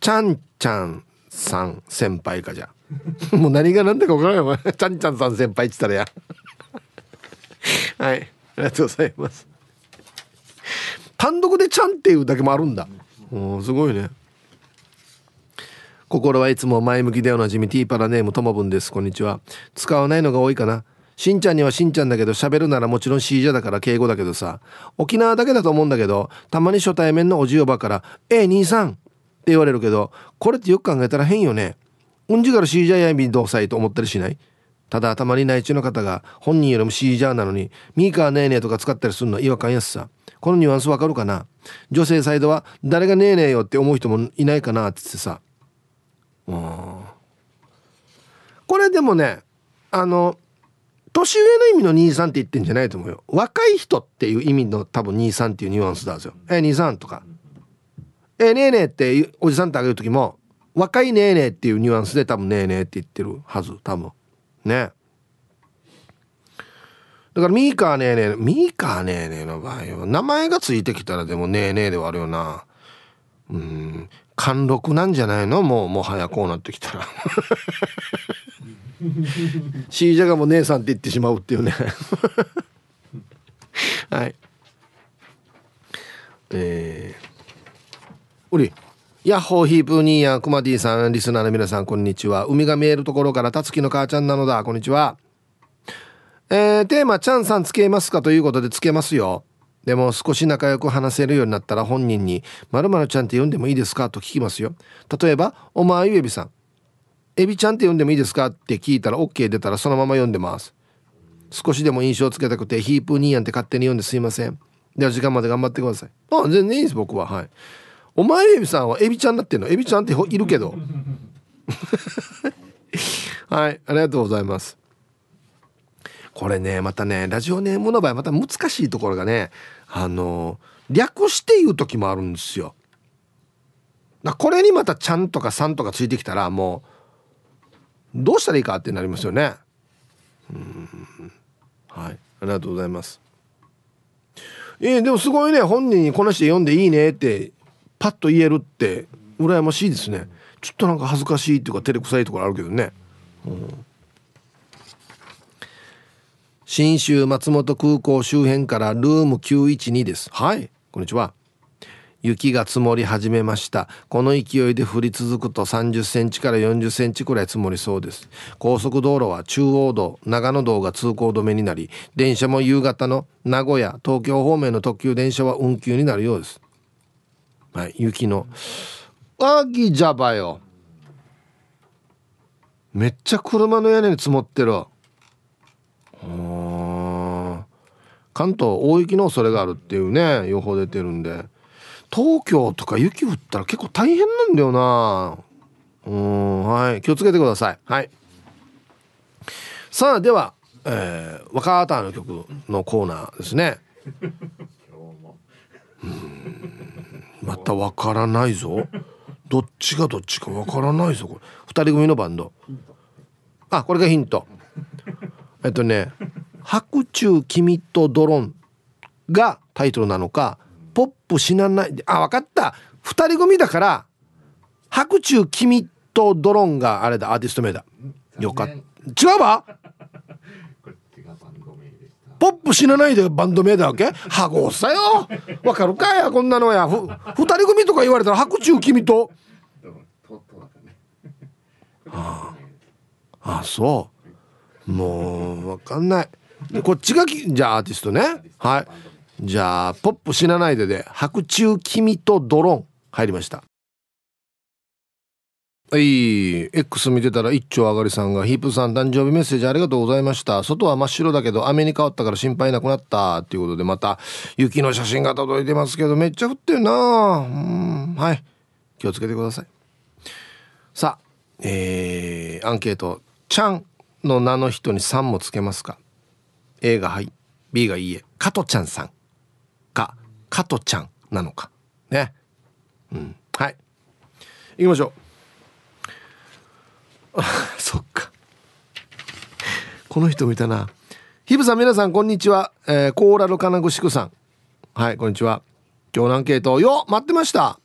ちゃんちゃん。さん先輩かじゃ。もう何が何だか分からない。わちゃんちゃんさん先輩っつったらや。はい。ありがとうございます。単独でちゃんっていうだけもあるんだ。おすごいね。心はいつも前向きでおなじみティーパラネームともぶんです。こんにちは。使わないのが多いかな。しんちゃんにはしんちゃんだけど喋るならもちろんシージャだから敬語だけどさ。沖縄だけだと思うんだけどたまに初対面のおじおばから「え兄さん」言われるけどこれってよく考えたら変よね。うんじからシージャやび同歳と思ったりしない？ただたまに内地の方が本人よりもシージャーなのにミーカーねーねーとか使ったりするの違和感やすさ。このニュアンスわかるかな？女性サイドは誰がねえねえよって思う人もいないかなって言ってさ。これでもねあの年上の意味の兄さんって言ってんじゃないと思うよ。若い人っていう意味の多分兄さんっていうニュアンスなんですよ。え兄さんとか。えねえねえっておじさんってあげる時も若いねえねえっていうニュアンスで多分ねえねえって言ってるはず多分。ね。だからミーカーねえねえミーカーねえねえの場合は名前がついてきたらでもねえねえではあるよな。うん貫禄なんじゃないの？もうもはやこうなってきたら。シージャがも姉さんって言ってしまうっていうね。はい。えー、おりヤッホーヒープーニーヤクマディさんリスナーの皆さんこんにちは。海が見えるところからたつきの母ちゃんなのだ。こんにちは。えー、テーマ「チャンさんつけますか?」ということでつけますよ。でも少し仲良く話せるようになったら本人に「まるちゃんって呼んでもいいですか?」と聞きますよ。例えば「おまゆえびさん。エビちゃんって呼んでもいいですか?」って聞いたら OK 出たらそのまま読んでます。少しでも印象つけたくてヒープニーヤンって勝手に読んですいません。では時間まで頑張ってください。あ全然いいです僕は。はい。お前エビさんはエビちゃんなってんの？エビちゃんっているけど。はいありがとうございます。これねまたねラジオネームの場合また難しいところがねあの略して言う時もあるんですよ。これにまた「ちゃん」とか「さん」とかついてきたらもうどうしたらいいかってなりますよね。うん。はいありがとうございます。えー、でもすごいね本人にこなして読んでいいねってパッと言えるって羨ましいですね。ちょっとなんか恥ずかしいっていうか照れくさいところあるけどね、うん。新州松本空港周辺からルーム912です。はい。こんにちは。雪が積もり始めました。この勢いで降り続くと30センチから40センチくらい積もりそうです。高速道路は中央道長野道が通行止めになり電車も夕方の名古屋東京方面の特急電車は運休になるようですはい雪の。あぎじゃばよ。めっちゃ車の屋根に積もってる。関東大雪の恐れがあるっていうね予報出てるんで。東京とか雪降ったら結構大変なんだよな。うんはい気をつけてください。はい。さあでは、えー、若ーの曲のコーナーですね。うんまたわからないぞ。どっちがどっちかわからないぞこれ。二人組のバンド。あこれがヒント。えっとね「白昼君とドロン」がタイトルなのか「ポップ死なない」あ分かった。二人組だから「白昼君とドロン」があれだアーティスト名だ。よかった。違うわ。ポップ死なないでバンド名だわけ？ハゴさよ。わかるかやこんなのや。ふ二人組とか言われたら白昼君と。ああそう。もうわかんない。こっちがじゃあアーティストね。はい。じゃあポップ死なないでで白昼君とドローン入りましたはい。X 見てたら一丁上がりさんが、ヒープさん誕生日メッセージありがとうございました。外は真っ白だけど雨に変わったから心配なくなった。っていうことで、また雪の写真が届いてますけど、めっちゃ降ってるなうん。はい。気をつけてください。さあ、えー、アンケート。ちゃんの名の人に3もつけますか ?A がはい。B がいいえ。加トちゃんさんか、加トちゃんなのか。ね。うん。はい。行きましょう。そっか。この人見たな。ヒブさん皆さんこんにちは、えー、コーラル金具宿さん。はいこんにちは。今日のアンケートよ待ってました。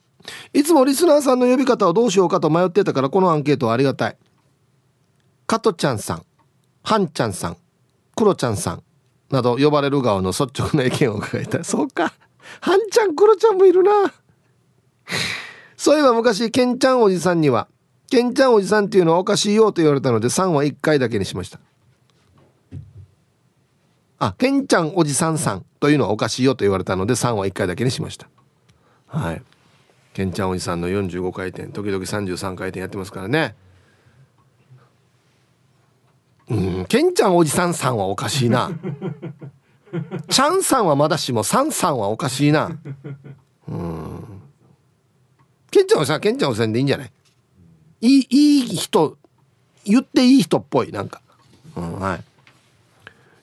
いつもリスナーさんの呼び方をどうしようかと迷ってたからこのアンケートはありがたい。加トちゃんさんはんちゃんさんクロちゃんさんなど呼ばれる側の率直な意見を伺いた。い そうか。はんちゃんクロちゃんもいるな。そういえば昔ケンちゃんおじさんにはケンちゃんおじさんっていうのはおかしいよと言われたので3は1回だけにしました。あケンちゃんおじさんさんというのはおかしいよと言われたので3は1回だけにしました。はい。ケンちゃんおじさんの45回転時々33回転やってますからね。うんケンちゃんおじさんさんはおかしいな。ちゃんさんはまだしもさんさんはおかしいな。うん。ケンちゃんおじさんケンちゃんおじさんでいいんじゃない？いいいい人言っていい人っぽいなんか、うん、はい。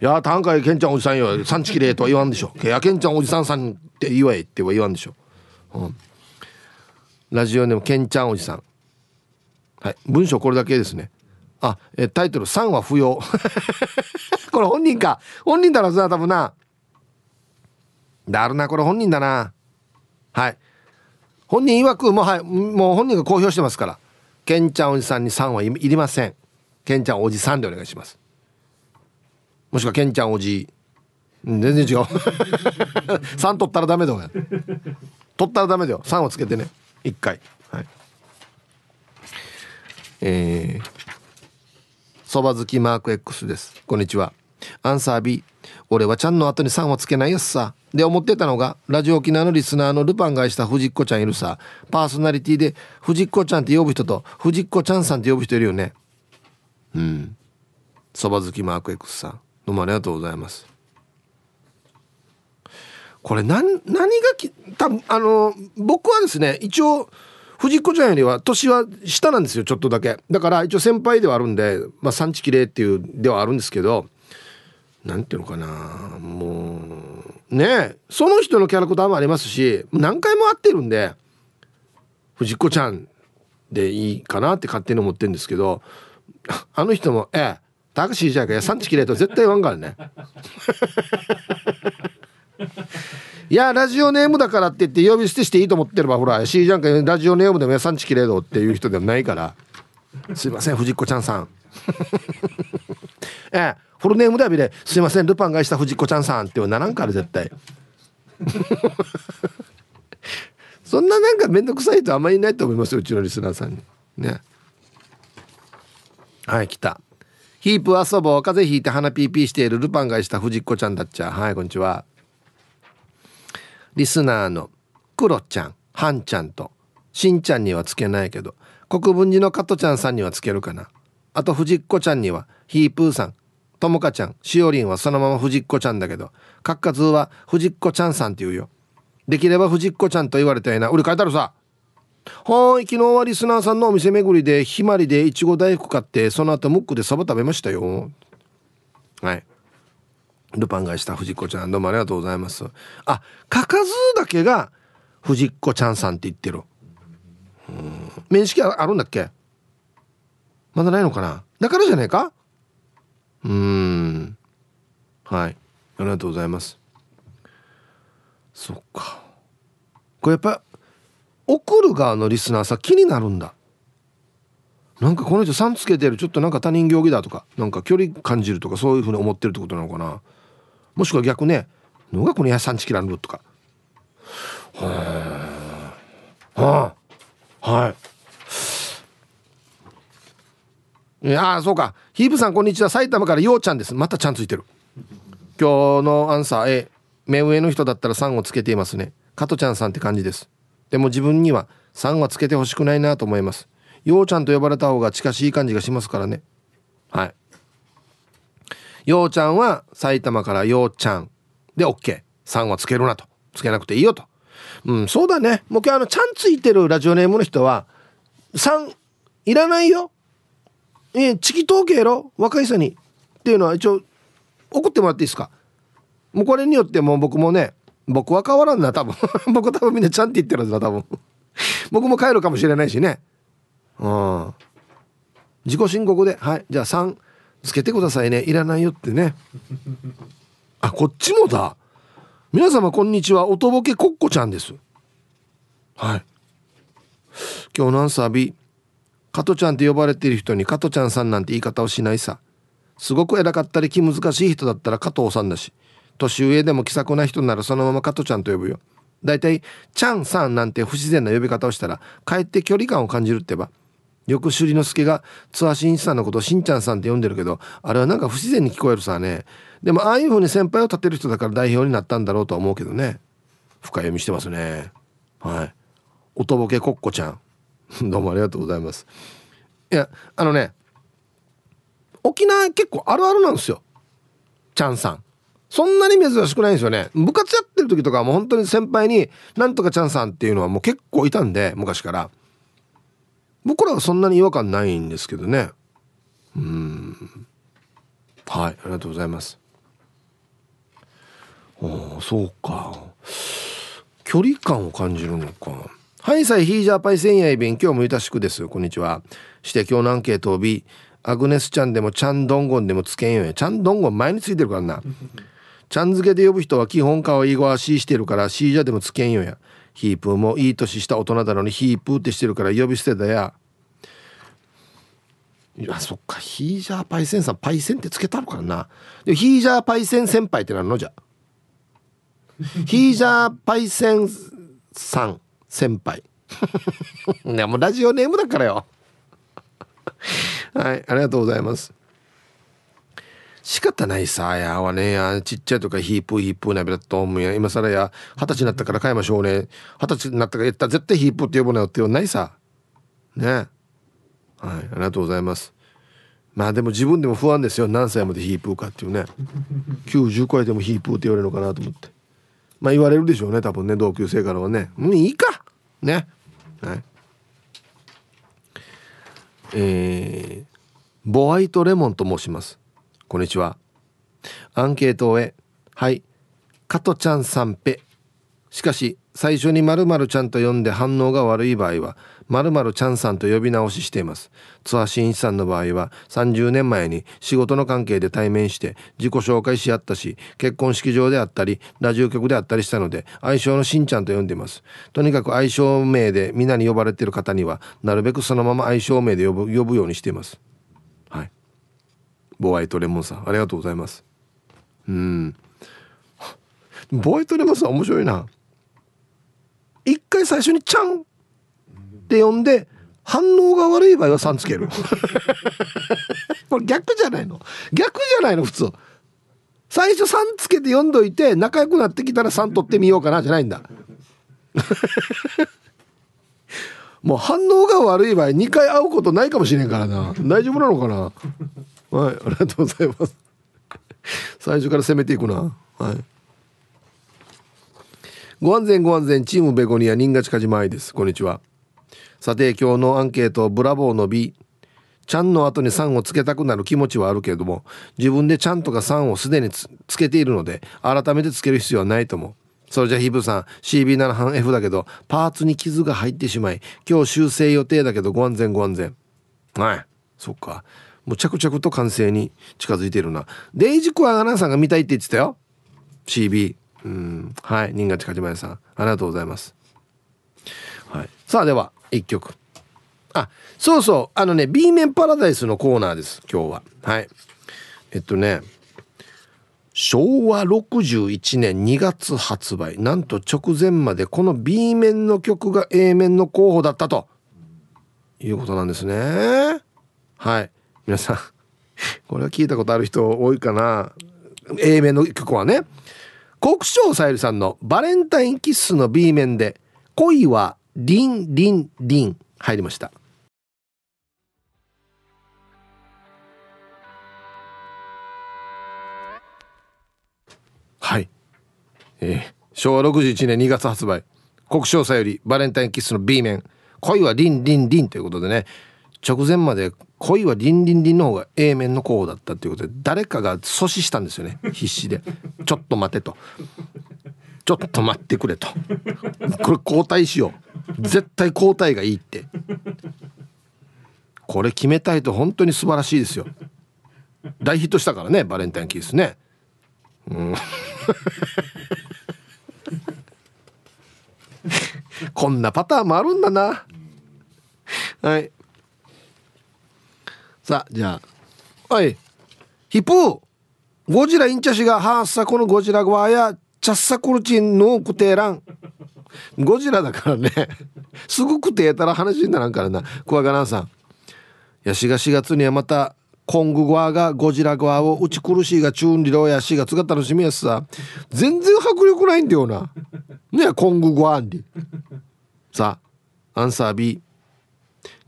いや短歌ケンちゃんおじさんよ産地きれいとは言わんでしょ。いやケンちゃんおじさんさんって言わえっては言わんでしょ、うん、ラジオネームケンちゃんおじさん。はい。文章これだけですね。あえタイトル「3は不要」これ本人か。本人だろさ多分な。だるなこれ本人だな。はい。本人曰くもうはいもう本人が公表してますからケンちゃんおじさんに3はいりません。ケンちゃんおじさんでお願いします。もしくはケンちゃんおじ。全然違う。3取ったらダメだよ。取ったらダメだよ。3をつけてね。1回。はい。えーそば好きマーク X です。こんにちは。アンサー B 俺はちゃんの後に3はつけないやつさ。で思ってたのがラジオ沖縄のリスナーのルパンがした藤子ちゃんいるさ。パーソナリティで藤子ちゃんって呼ぶ人と藤子ちゃんさんって呼ぶ人いるよね。うん。そば好きマーク X さん。どうもありがとうございます。これ何何がき多分あの僕はですね一応藤子ちゃんよりは年は下なんですよちょっとだけ。だから一応先輩ではあるんでまあ産地きれいっていうではあるんですけどなんていうのかな。もうねその人のキャラクターもありますし何回も会ってるんで藤子ちゃんでいいかなって勝手に思ってるんですけどあの人も「ええタクシーじゃないかいや産地きれいと絶対言わんからね」いやラジオネームだからって言って呼び捨てしていいと思ってればほらシージャンかラジオネームでも産地きれいどっていう人でもないから。すいません藤子ちゃんさん。ええフルネームではびれ「すいませんルパンがした藤子ちゃんさん」ってはならんから絶対。そんななんか面倒くさいとあんまりいないと思いますようちのリスナーさんに。ね。はい来た。ヒープ遊ぼう風邪ひいて鼻ピーピーしているルパンがした藤子ちゃんだっちゃ。はいこんにちは。リスナーのクロちゃんハンちゃんとしんちゃんにはつけないけど国分寺の加トちゃんさんにはつけるかな。あと藤子ちゃんにはヒープーさんともかちゃん、しおりんはそのまま藤子ちゃんだけど、かっかずは藤子ちゃんさんって言うよ。できれば藤子ちゃんと言われたいな。俺書いてあるさ。はい、昨日はリスナーさんのお店巡りで、ひまりでいちご大福買って、その後ムックでそば食べましたよ。はい。ルパンがした藤子ちゃん、どうもありがとうございます。あ、かかずだけが藤子ちゃんさんって言ってる。うん面識あるんだっけ？まだないのかな？だからじゃないか？うん。はい。ありがとうございます。そっか。これやっぱ送る側のリスナーさ気になるんだ。なんかこの人さんつけてるちょっとなんか他人行儀だとかなんか距離感じるとかそういうふうに思ってるってことなのかな。もしくは逆ね「のがこのやさんちきらんる」とか。はあ。はい。いやそうか。ヒープさんこんにちは。埼玉からようちゃんです。またちゃんついてる。今日のアンサー A 目上の人だったら3をつけていますね。加トちゃんさんって感じです。でも自分には3はつけてほしくないなと思います。ようちゃんと呼ばれた方が近しい感じがしますからね。はい。ようちゃんは埼玉からようちゃん。で OK3 はつけるなと。つけなくていいよと。うんそうだね。もう今日あのちゃんついてるラジオネームの人は3いらないよ。えー、チキ統計やろ？若い人に。っていうのは一応送ってもらっていいですか？もうこれによってもう僕もね僕は変わらんな多分。僕多分みんなちゃんって言ってるんだ多分。僕も帰るかもしれないしね。うん。自己申告ではいじゃあ3つけてくださいね。いらないよってね。あこっちもだ。皆様こんにちは。おとぼけコッコちゃんです。はい。今日のアンサー B 加トちゃんって呼ばれている人に加トちゃんさんなんて言い方をしないさ。すごく偉かったり気難しい人だったら加藤さんだし。年上でも気さくな人ならそのまま加トちゃんと呼ぶよ。だいたいちゃんさんなんて不自然な呼び方をしたらかえって距離感を感じるってば。よく首里之助が津波真一さんのことをしんちゃんさんって呼んでるけどあれはなんか不自然に聞こえるさね。でもああいう風に先輩を立てる人だから代表になったんだろうとは思うけどね。深読みしてますね。はい。おとぼけこっこちゃん。どうもありがとうございます。いやあのね沖縄結構あるあるなんですよ。ちゃんさん。そんなに珍しくないんですよね。部活やってる時とかもう本当に先輩になんとかちゃんさんっていうのはもう結構いたんで昔から。僕らはそんなに違和感ないんですけどね。うん。はいありがとうございます。おそうか。距離感を感じるのか。はいさいヒージャーパイセンヤイビン今日もゆたしくです。こんにちは。して今日のアンケートを B アグネスちゃんでもちゃんどんごんでもつけんよや。ちゃんどんごん前についてるからな。ちゃん付けで呼ぶ人は基本顔い語は C してるからシージャでもつけんよや。ヒープーもいい年した大人だのにヒープーってしてるから呼び捨てだや。いやそっか。ヒージャーパイセンさんパイセンってつけたのかな。でヒージャーパイセン先輩ってなるの？じゃヒージャーパイセンさん。先輩。いやもうラジオネームだからよ。はいありがとうございます。仕方ないさやはね。やちっちゃいとかヒープーヒープーなべだと思うや。今更や二十歳になったから買いましょうね二十歳になったから言ったら絶対ヒープーって呼ぶなよって言わないさ。ね。はいありがとうございます。まあでも自分でも不安ですよ。何歳までヒープーかっていうね。90超えてもヒープーって言われるのかなと思って。まあ言われるでしょうね多分ね同級生からはね。もういいか。ね。はい。えー、ボワイトレモンと申します。こんにちは。アンケートへはい。加トちゃんさんぺ。しかし最初に〇〇ちゃんと呼んで反応が悪い場合は〇〇ちゃんさんと呼び直ししています。津波真一さんの場合は30年前に仕事の関係で対面して自己紹介し合ったし結婚式場であったりラジオ局であったりしたので愛称のしんちゃんと呼んでいます。とにかく愛称名で皆に呼ばれている方にはなるべくそのまま愛称名で呼ぶ呼ぶようにしています。はい。ボワイトレモンさんありがとうございます。うん。ボワイトレモンさん面白いな。一回最初に「ちゃん」って呼んで反応が悪い場合は「さん」つける。これ逆じゃないの。逆じゃないの普通。最初「さん」つけて読んどいて仲良くなってきたら「さん」取ってみようかなじゃないんだ。もう反応が悪い場合2回会うことないかもしれんからな。大丈夫なのかな？はいありがとうございます。最初から攻めていくな。はいご安全ご安全チームベゴニア新賀近島愛です。こんにちは。さて今日のアンケートブラボーの B ちゃんの後に3をつけたくなる気持ちはあるけれども自分でちゃんとか3をすでにつけているので改めてつける必要はないと思う。それじゃヒープさん CB7 半 F だけどパーツに傷が入ってしまい今日修正予定だけどご安全ご安全。はい。そっか。もう着々と完成に近づいているな。デイジクワガナさんが見たいって言ってたよ。CB うん。はい。新潟かじまやさん。ありがとうございます。はい。さあでは1曲。あそうそう。あのね B 面パラダイスのコーナーです今日は。はい。えっとね昭和61年2月発売。なんと直前までこの B 面の曲が A 面の候補だったと。いうことなんですね。はい。皆さんこれは聞いたことある人多いかな。A 面の曲はね。国生さゆりさんのバレンタインキッスの B 面で恋はリンリンリン入りましたはい。えー、昭和61年2月発売。国生さよりバレンタインキッスの B 面。恋はリンリンリンということでね、直前まで恋はリンリンリンの方が A 面の候補だったということで、誰かが阻止したんですよね。必死で。ちょっと待てと。ちょっと待ってくれと。これ交代しよう。絶対交代がいいって。これ決めたいと本当に素晴らしいですよ。大ヒットしたからね、バレンタインキッスね。うん こんなパターンもあるんだなはいさあじゃあ。はいヒプーゴジラインチャシがハーサこのゴジラグワやチャッサコルチンのクテーラン。ゴジラだからね。すぐくてえたら話にならんからな。クワガナンさん。やしが4月にはまたコング側がゴジラ側を打ち苦しいがチューンリローや。4月が楽しみやすさ。全然迫力ないんだよな。ねコング側にさあアンサー B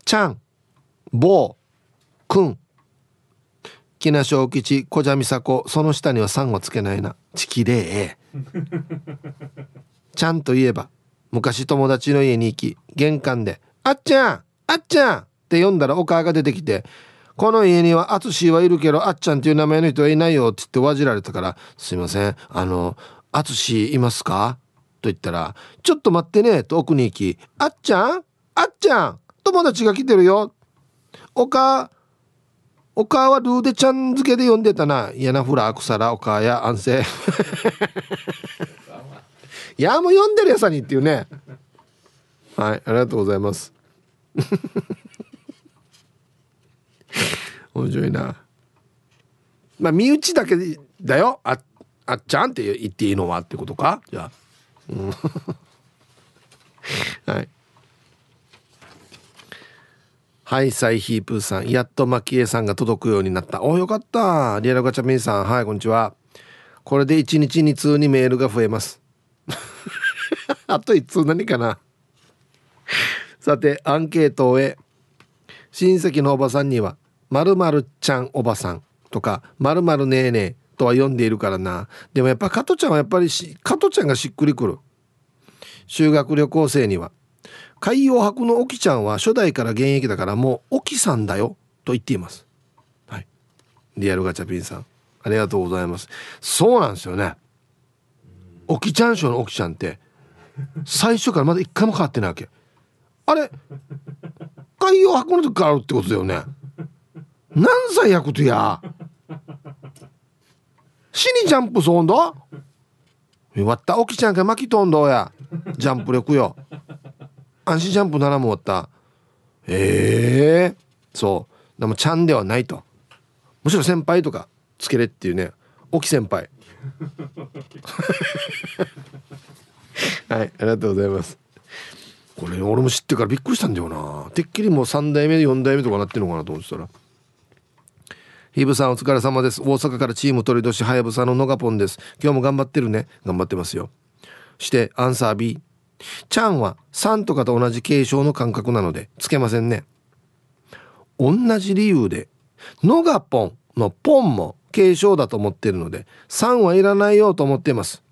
ちゃんぼうくん。木梨小吉小蛇美佐子その下には3をつけないな。ちきれい。ちゃんと言えば昔友達の家に行き玄関で「あっちゃんあっちゃん!」って呼んだらお母が出てきてこの家には淳はいるけどあっちゃんっていう名前の人はいないよって言ってわじられたからすいませんあの淳いますか？と言ったらちょっと待ってねと奥に行きあっちゃんあっちゃん友達が来てるよ。おかおかはルーデちゃん付けで呼んでたな。嫌なフラークサラおかや安静。い やもう呼んでるやさにっていうね。はい、ありがとうございます。面白いなまあ身内だけだよああっちゃんって言っていいのはってことか？じゃあ、うん、はいハイサイヒープーさん。やっとマキエさんが届くようになった。およかった。リアルガチャミンさん。はいこんにちは。これで1日2通にメールが増えます。あと1通何かな。さてアンケートを終え親戚のおばさんにはまるちゃんおばさんとかまるまるねえねえとは呼んでいるからな。でもやっぱ加トちゃんはやっぱりし加トちゃんがしっくりくる。修学旅行生には。海洋博の沖ちゃんは初代から現役だからもう沖さんだよと言っています。はい。リアルガチャピンさんありがとうございます。そうなんですよね。沖ちゃん賞の沖ちゃんって最初からまだ一回も変わってないわけ。あれ海洋博の時からあるってことだよね。何歳やことや？死にジャンプそんど？わった起きちゃんか巻きとんどや。ジャンプ力よ。安心ジャンプならも終わったええー、そうでもちゃんではないとむしろ先輩とかつけれっていうね沖先輩 はいありがとうございますこれ俺も知ってからびっくりしたんだよなてっきりもう3代目4代目とかなってるのかなと思ってたらヒブさんお疲れ様です。大阪からチーム鳥年はやぶさののがぽんです。今日も頑張ってるね。頑張ってますよ。してアンサー B。ちゃんは3とかと同じ継承の感覚なのでつけませんね。同じ理由でのがぽんのポンも継承だと思ってるので3はいらないよと思っています。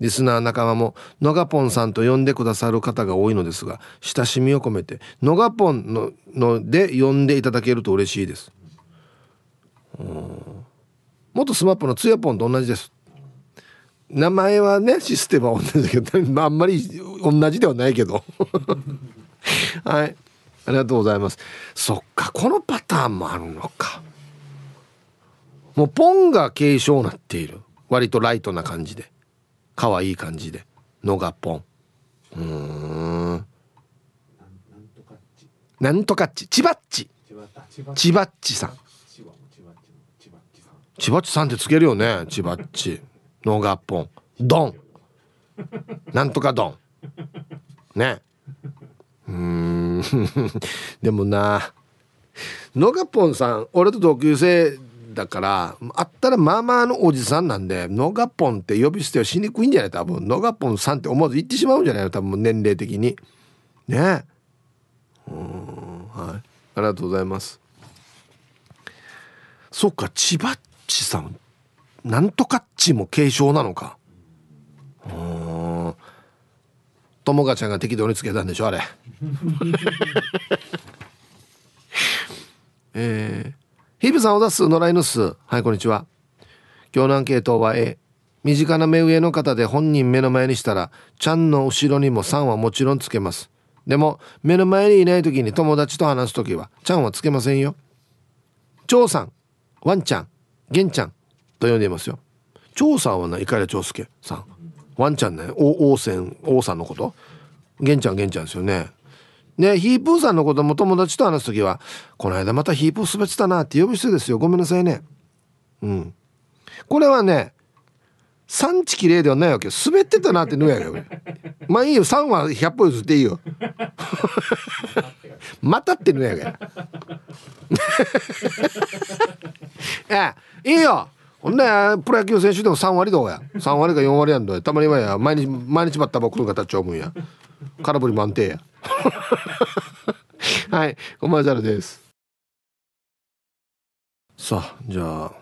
リスナー仲間ものがぽんさんと呼んでくださる方が多いのですが親しみを込めてのがぽんのので呼んでいただけると嬉しいです。元スマップのつよぽんと同じです名前はねシステムは同じだけど あんまり同じではないけど。はい。ありがとうございます。そっかこのパターンもあるのか。もうポンが継承なっている。割とライトな感じで。可愛い感じで。のがポン。うん。なんとかっち。ちばっち。ちばっちさん。ちばっちさんってつけるよね。ちばっちのがポンドン。なんとかドン。ね。うん。でもな。のがぽんさん俺と同級生だからあったらまあまあのおじさんなんでのがぽんって呼び捨てはしにくいんじゃない？多分。のがぽんさんって思わず言ってしまうんじゃない？の多分。年齢的に。ね。うん。はい。ありがとうございます。そっか千葉っちさん。なんとかっちも継承なのか。うん。友果ちゃんが適当につけたんでしょあれ。えー、ヒブさんおだす野良犬す。はいこんにちは。今日のアンケートは A 身近な目上の方で本人目の前にしたらちゃんの後ろにもさんはもちろんつけます。でも目の前にいない時に友達と話す時はちゃんはつけませんよ。長さんワンちゃんゲンちゃんと呼んでいますよ。長さんはな碇長介さん。ワンちゃんね王泉王さんのこと。玄ちゃん玄ちゃんですよね。ねヒープーさんのことも友達と話す時は「この間またヒープー滑ってたな」って呼び捨てですよ。ごめんなさいね。うん。これはね産地綺麗ではないわけよ。滑ってたなって言うやよ。まあいいよ。3は100歩譲っていいよ。またって言う やがええいいよ。ほんでプロ野球選手でも3割どうや。3割か4割やんどたまにはや。毎日毎日バッターボックスが立っちゃうもんや。空振り満点や。はい。コマーシャルです。さあじゃあ。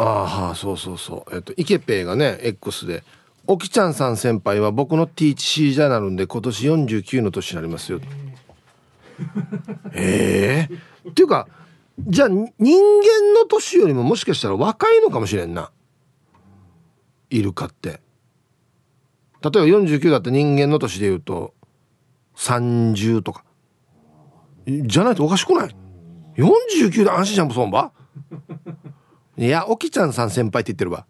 ああそうそうそう。えっとイケペイがね X で「おきちゃんさん先輩は僕のティーチシージャーなるんで今年49の年になりますよ」ええー、っていうかじゃあ人間の年よりももしかしたら若いのかもしれんな。イルカって。例えば49だった人間の年でいうと30とか。じゃないとおかしくない？49で安心じゃんもそんばいやおきちゃんさん先輩って言ってるわ。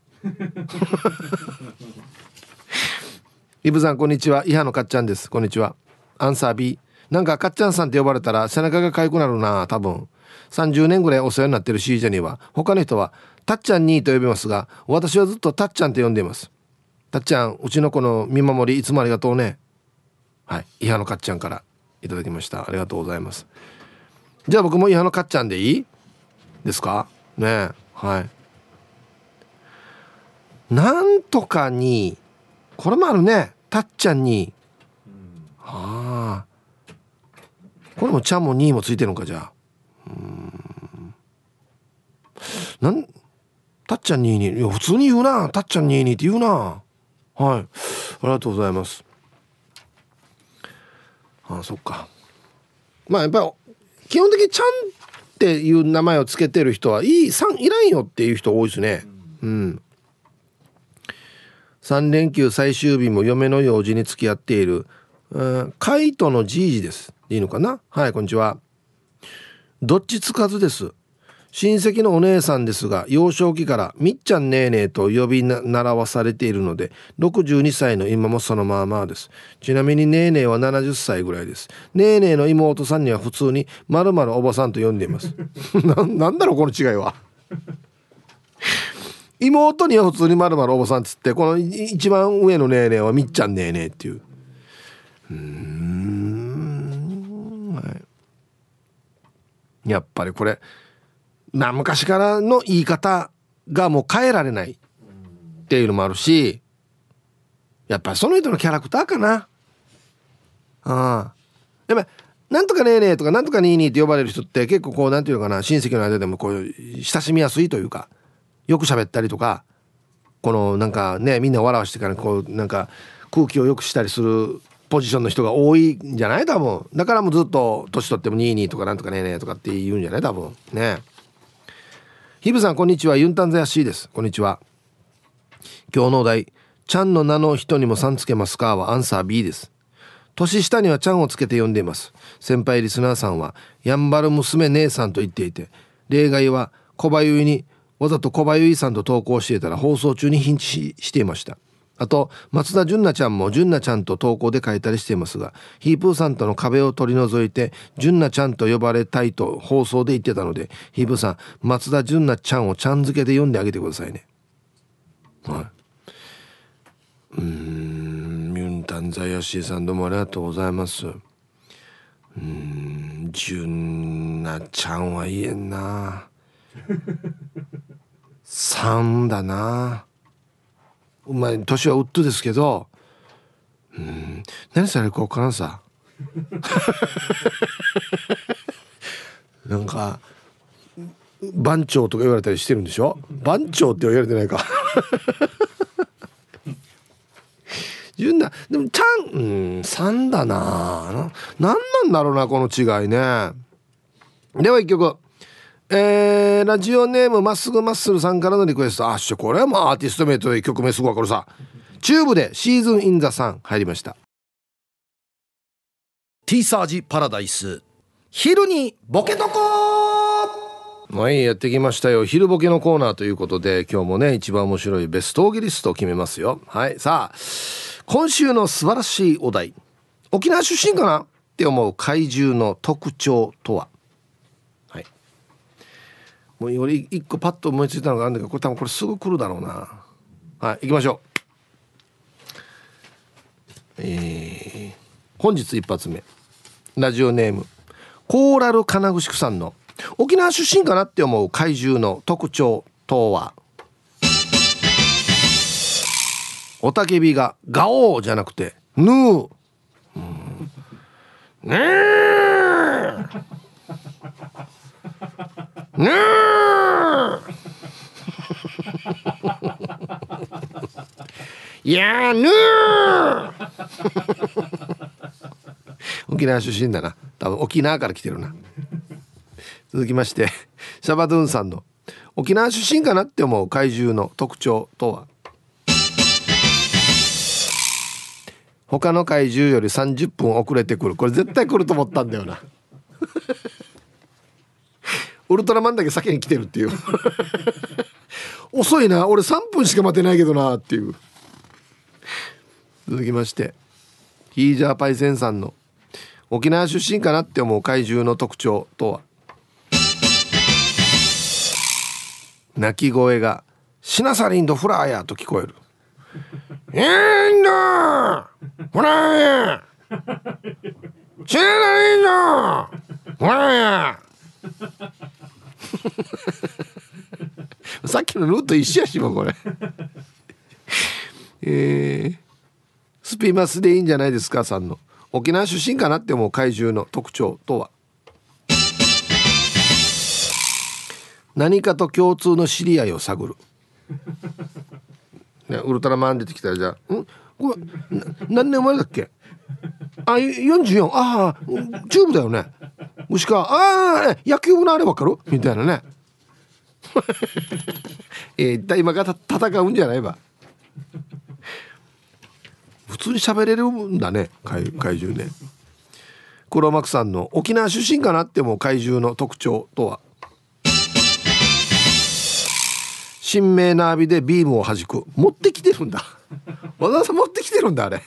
イブさんこんにちは。イハのかっちゃんです。こんにちは。アンサー B なんかかっちゃんさんって呼ばれたら背中が痒くなるな多分。30年ぐらいお世話になってる C ジャには他の人はたっちゃんにと呼びますが私はずっとたっちゃんって呼んでいます。たっちゃんうちの子の見守りいつもありがとうね。はい。イハのかっちゃんからいただきました。ありがとうございます。じゃあ僕もイハのかっちゃんでいい？ですか？ねはい。なんとかにこれもあるね。たっちゃんに、ああこれもちゃんもにもついてるのかじゃあ。うんなんたっちゃんににいや普通に言うな。たっちゃんににって言うな。はい。ありがとうございます。ああそっか。まあやっぱ基本的にちゃんっていう名前を付けてる人はいいさんいらんよっていう人多いですね。うん。3連休最終日も嫁の用事に付き合っている、うん、カイトのじいじです。いいのかな？はいこんにちは。どっちつかずです。親戚のお姉さんですが幼少期からみっちゃんねえねえと呼び習わされているので62歳の今もそのままです。ちなみにねえねえは70歳ぐらいです。ねえねえの妹さんには普通にまるまるおばさんと呼んでいます。なんだろうこの違いは。妹には普通にまるまるおばさんっつってこの一番上のねえねえはみっちゃんねえねえっていう。うんはい。やっぱりこれまあ昔からの言い方がもう変えられないっていうのもあるしやっぱその人のキャラクターかな。ああ。やっぱなんとかねえねえとかなんとかにいにって呼ばれる人って結構こうなんていうのかな親戚の間でもこう親しみやすいというかよく喋ったりとかこのなんかねみんな笑わしてからこうなんか空気を良くしたりするポジションの人が多いんじゃない？多分。だからもうずっと年取っても22とかなんとかねえねえとかって言うんじゃない？多分。ね。ヒブさんこんにちは。ユンタンザヤシーです。こんにちは。今日のお題ちゃんの名の人にもさんつけますか？はアンサー B です。年下にはちゃんをつけて呼んでいます。先輩リスナーさんはやんばる娘姉さんと言っていて例外は小林にわざと小林さんと投稿していたら放送中にヒンチしていました。あと松田純奈ちゃんも純奈ちゃんと投稿で書いたりしていますがヒープーさんとの壁を取り除いて純奈ちゃんと呼ばれたいと放送で言ってたのでヒープーさん松田純奈ちゃんをちゃん付けで読んであげてくださいね。はい。うんミュンタンザヤシーさんどうもありがとうございます。うん純奈ちゃんは言えんな。3だな。まあ年はウッドですけどうん何されるか分からんさ。なんか番長とか言われたりしてるんでしょ？番長って言われてないか。純な。でもちゃんうん3だな。何なんだろうなこの違いね。では一曲。えー、ラジオネームまっすぐマッスルさんからのリクエスト。あっしょこれはもうアーティスト名と曲名すぐ分かるさ。チューブでシーズンインザさん入りました。ティーサージパラダイス。昼にボケとこはいやってきましたよ。昼ボケのコーナーということで今日もね一番面白いベストオーギリストを決めますよ。はいさあ今週の素晴らしいお題。沖縄出身かな？って思う怪獣の特徴とは？もうより一個パッと思いついたのがあるんだけどこれ多分これすぐ来るだろうな。はい行きましょう。えー、本日一発目。ラジオネームコーラル金具宿さんの沖縄出身かなって思う怪獣の特徴とは？おたけびがガオーじゃなくてヌー、うん、ねえぬーいやぬー沖縄出身だな。多分沖縄から来てるな。続きましてシャバドゥンさんの沖縄出身かなって思う怪獣の特徴とは？他の怪獣より30分遅れてくる。これ絶対来ると思ったんだよな。ウルトラマンだけ先に来てるっていう。遅いな。俺3分しか待てないけどなっていう。続きまして。ヒージャーパイセンさんの沖縄出身かなって思う怪獣の特徴とは？鳴き声が「シナサリンとフラーや」と聞こえる「えーんだフラーやシナサリンだフラーや」さっきのルート一緒やしもこれ。えー、スピマスでいいんじゃないですかさんの。沖縄出身かなって思う怪獣の特徴とは？何かと共通の知り合いを探る、ね、ウルトラマン出てきたらじゃあ「ん？これ何年前だっけ？あ44ああチューブだよね。もしくはああ野球部のあれ分かる？みたいなね。えー、今が戦うんじゃないば普通に喋れるんだね怪怪獣ね。黒幕さんの沖縄出身かなっても怪獣の特徴とは？神明ナービでビームを弾く。持ってきてるんだ。わざわざ持ってきてるんだあれ。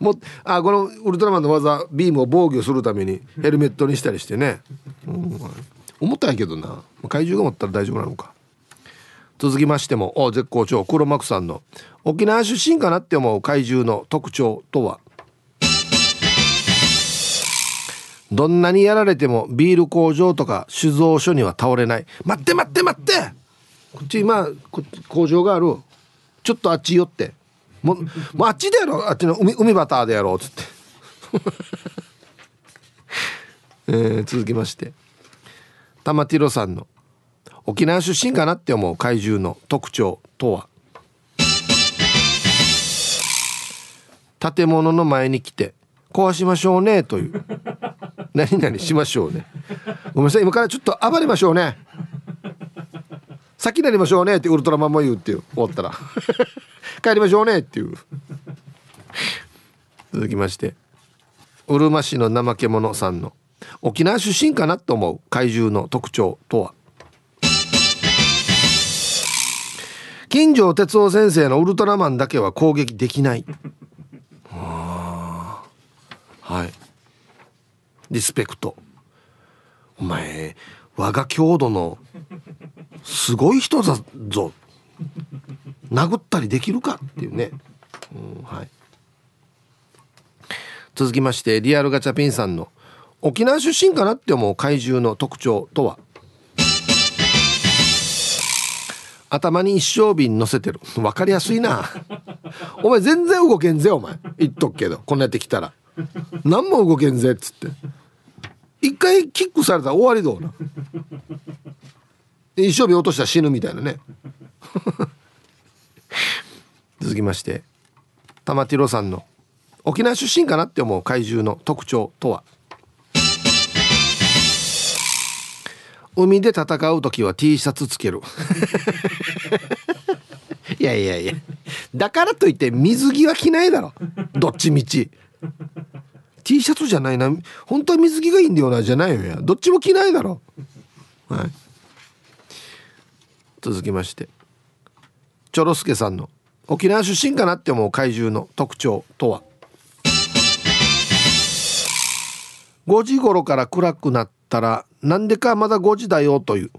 もあこのウルトラマンの技ビームを防御するためにヘルメットにしたりしてね、うん、思ったんやけどな。怪獣が持ったら大丈夫なのか。続きましてもお絶好調。黒幕さんの沖縄出身かなって思う怪獣の特徴とは。どんなにやられてもビール工場とか酒造所には倒れない。待って待って待って。こっち今工場がある。ちょっとあっち寄って。もうあっちでやろう。あっちの海海バターでやろう。っつって。えー、続きまして。玉ティロさんの沖縄出身かなって思う怪獣の特徴とは？建物の前に来て壊しましょうねという。何々しましょうね。ごめんなさい。今からちょっと暴れましょうね。先なりましょうねってウルトラマンも言うっていう。終わったら。帰りましょうねっていう。続きまして。うるま市の怠け者さんの。沖縄出身かなと思う怪獣の特徴とは。金城哲夫先生のウルトラマンだけは攻撃できない。はい。リスペクト。お前我が郷土のすごい人だぞ。殴ったりできるかっていうね、うんはい、続きましてリアルガチャピンさんの沖縄出身かなって思う怪獣の特徴とは？頭に一升瓶乗せてる。分かりやすいな。お前全然動けんぜお前。言っとくけど。こんなやってきたら。何も動けんぜっつって。一回キックされたら終わりどうな。一生日落としたら死ぬみたいなね。続きまして玉ティロさんの沖縄出身かなって思う怪獣の特徴とは？海で戦う時は T シャツつける。いやいやいやだからといって水着は着ないだろ。どっちみち。T シャツじゃないな。本当は水着がいいんだよな。じゃないよ。やどっちも着ないだろ。はい。続きまして。チョロスケさんの沖縄出身かなって思う怪獣の特徴とは？5時頃から暗くなったらなんでかまだ5時だよという。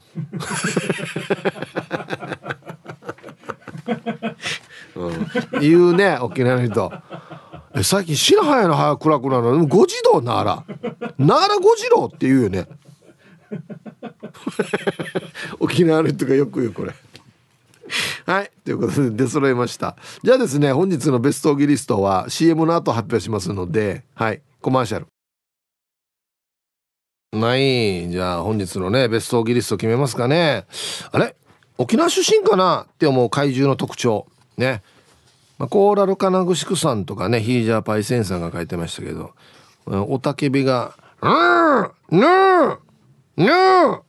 うん、言うね沖縄の人。え最近白早の早暗くなるの？5時道なら。なら5時道って言うよね。沖縄の人がよく言うこれ。はいということで出揃いました。じゃあですね本日のベストオギリストは CM の後発表しますのではいコマーシャル。ない。じゃあ本日のねベストオギリスト決めますかね。あれ？沖縄出身かな？って思う怪獣の特徴。ね。まあ、コーラルカナグシクさんとかねヒージャーパイセンさんが書いてましたけどおたけびが「うんぬーぬー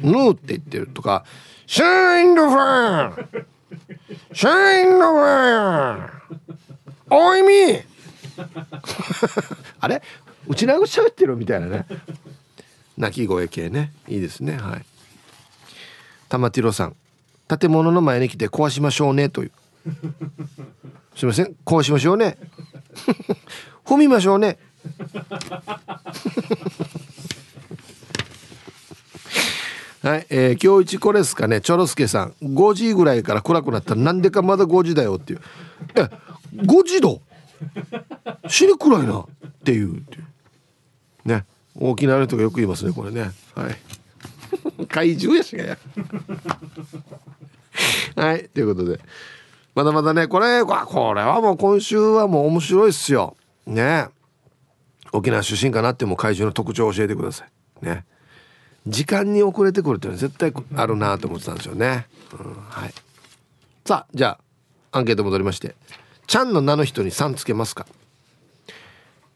ぬー」って言ってるとか「シャインドファンシャインドファンおいみ! あれ？うちなぐしゃべってるみたいなね。鳴き声系ね。いいですね。はい。玉ティロさん。建物の前に来て壊しましょうねという。すいません。こうしましょうね。踏みましょうね。はい、えー、今日一これですかね。チョロスケさん。5時ぐらいから暗くなったらなんでかまだ5時だよっていう。え5時だ？死に暗いな。っていう。ね。沖縄の人がよく言いますねこれね。はい。怪獣やしがや。はいということで。まだまだねこれこれはもう今週はもう面白いっすよ。ね。沖縄出身かなっても怪獣の特徴を教えてください。ね。時間に遅れてくるっていうのは絶対あるなと思ってたんですよね、うん、はい。さあじゃあアンケート戻りまして。ちゃんの名の人にさんつけますか。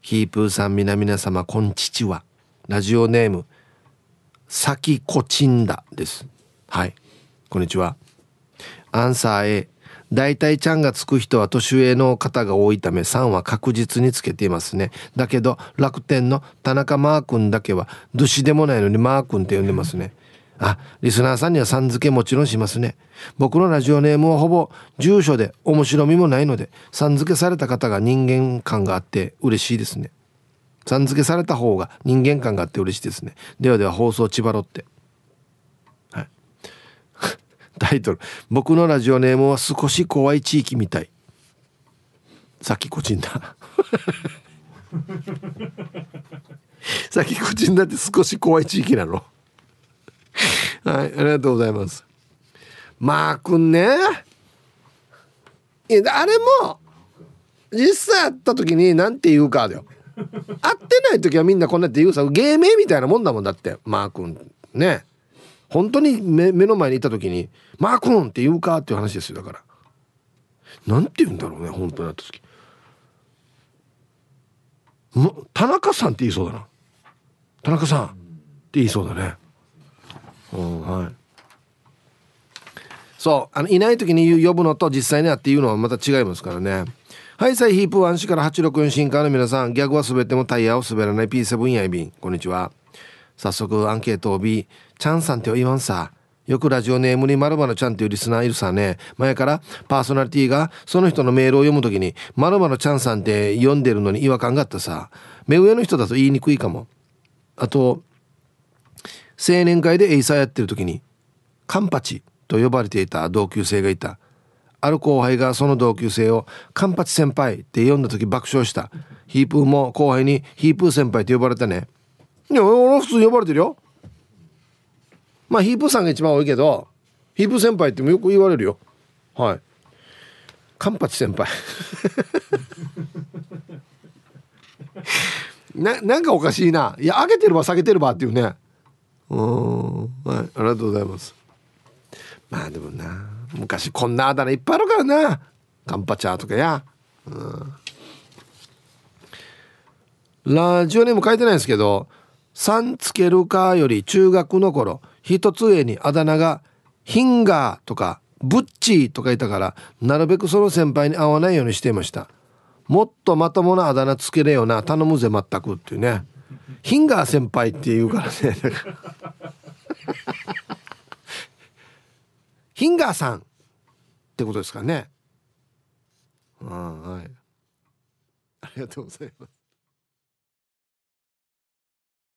ヒープーさん皆々様こんちちは。ラジオネームさきこちんだです。はい。こんにちは。アンサー A 大体ちゃんがつく人は年上の方が多いため3は確実につけていますね。だけど楽天の田中マー君だけはドシでもないのにマー君って呼んでますね。あ、リスナーさんにはさん付けもちろんしますね。僕のラジオネームはほぼ住所で面白みもないので、さん付けされた方が人間感があって嬉しいですね。さん付けされた方が人間感があって嬉しいですね。ではでは放送千葉ロって。タイトル。僕のラジオネームは少し怖い地域みたい。さっきこちんだ。さっきこちんだって少し怖い地域なの。はいありがとうございます。マー君ね。いやあれも実際会った時に何て言うかだよ。会ってない時はみんなこんなって言うさ。芸名みたいなもんだもんだって。マー君ね。本当に目の前にいた時に「マー君!」って言うかっていう話ですよだから。なんて言うんだろうね本当になった時。田中さんって言いそうだな。田中さんって言いそうだね。うんはい。そうあのいない時に呼ぶのと実際に会って言うのはまた違いますからね。はいさいヒープワン市から864新刊の皆さん。ギャグは滑ってもタイヤを滑らない P7 やいびんこんにちは。早速アンケートを B チャンさんって言わんさよくラジオネームにまるまるちゃんっていうリスナーいるさね。前からパーソナリティがその人のメールを読むときにまるまるちゃんさんって読んでるのに違和感があったさ。目上の人だと言いにくいかも。あと、青年会でエイサーやってる時にカンパチと呼ばれていた同級生がいた。ある後輩がその同級生をカンパチ先輩って呼んだ時爆笑した。ヒープーも後輩にヒープー先輩って呼ばれたね。いや、俺は普通に呼ばれてるよ。まあヒープさんが一番多いけどヒープ先輩ってもよく言われるよ。はい。カンパチ先輩。ななんかおかしいな。いや上げてるば下げてるばっていうね。うん。はい。ありがとうございます。まあでもな。昔こんなあだ名いっぱいあるからな。カンパチャーとかや。うん。ラジオネーム書いてないんですけど「さんつけるか」より中学の頃。一つ上にあだ名がヒンガーとかブッチーとかいたからなるべくその先輩に会わないようにしていました。もっとまともなあだ名つけれよな頼むぜ全くっていうね。ヒンガー先輩って言うからね。ヒンガーさんってことですかね。はい。ありがとうございます。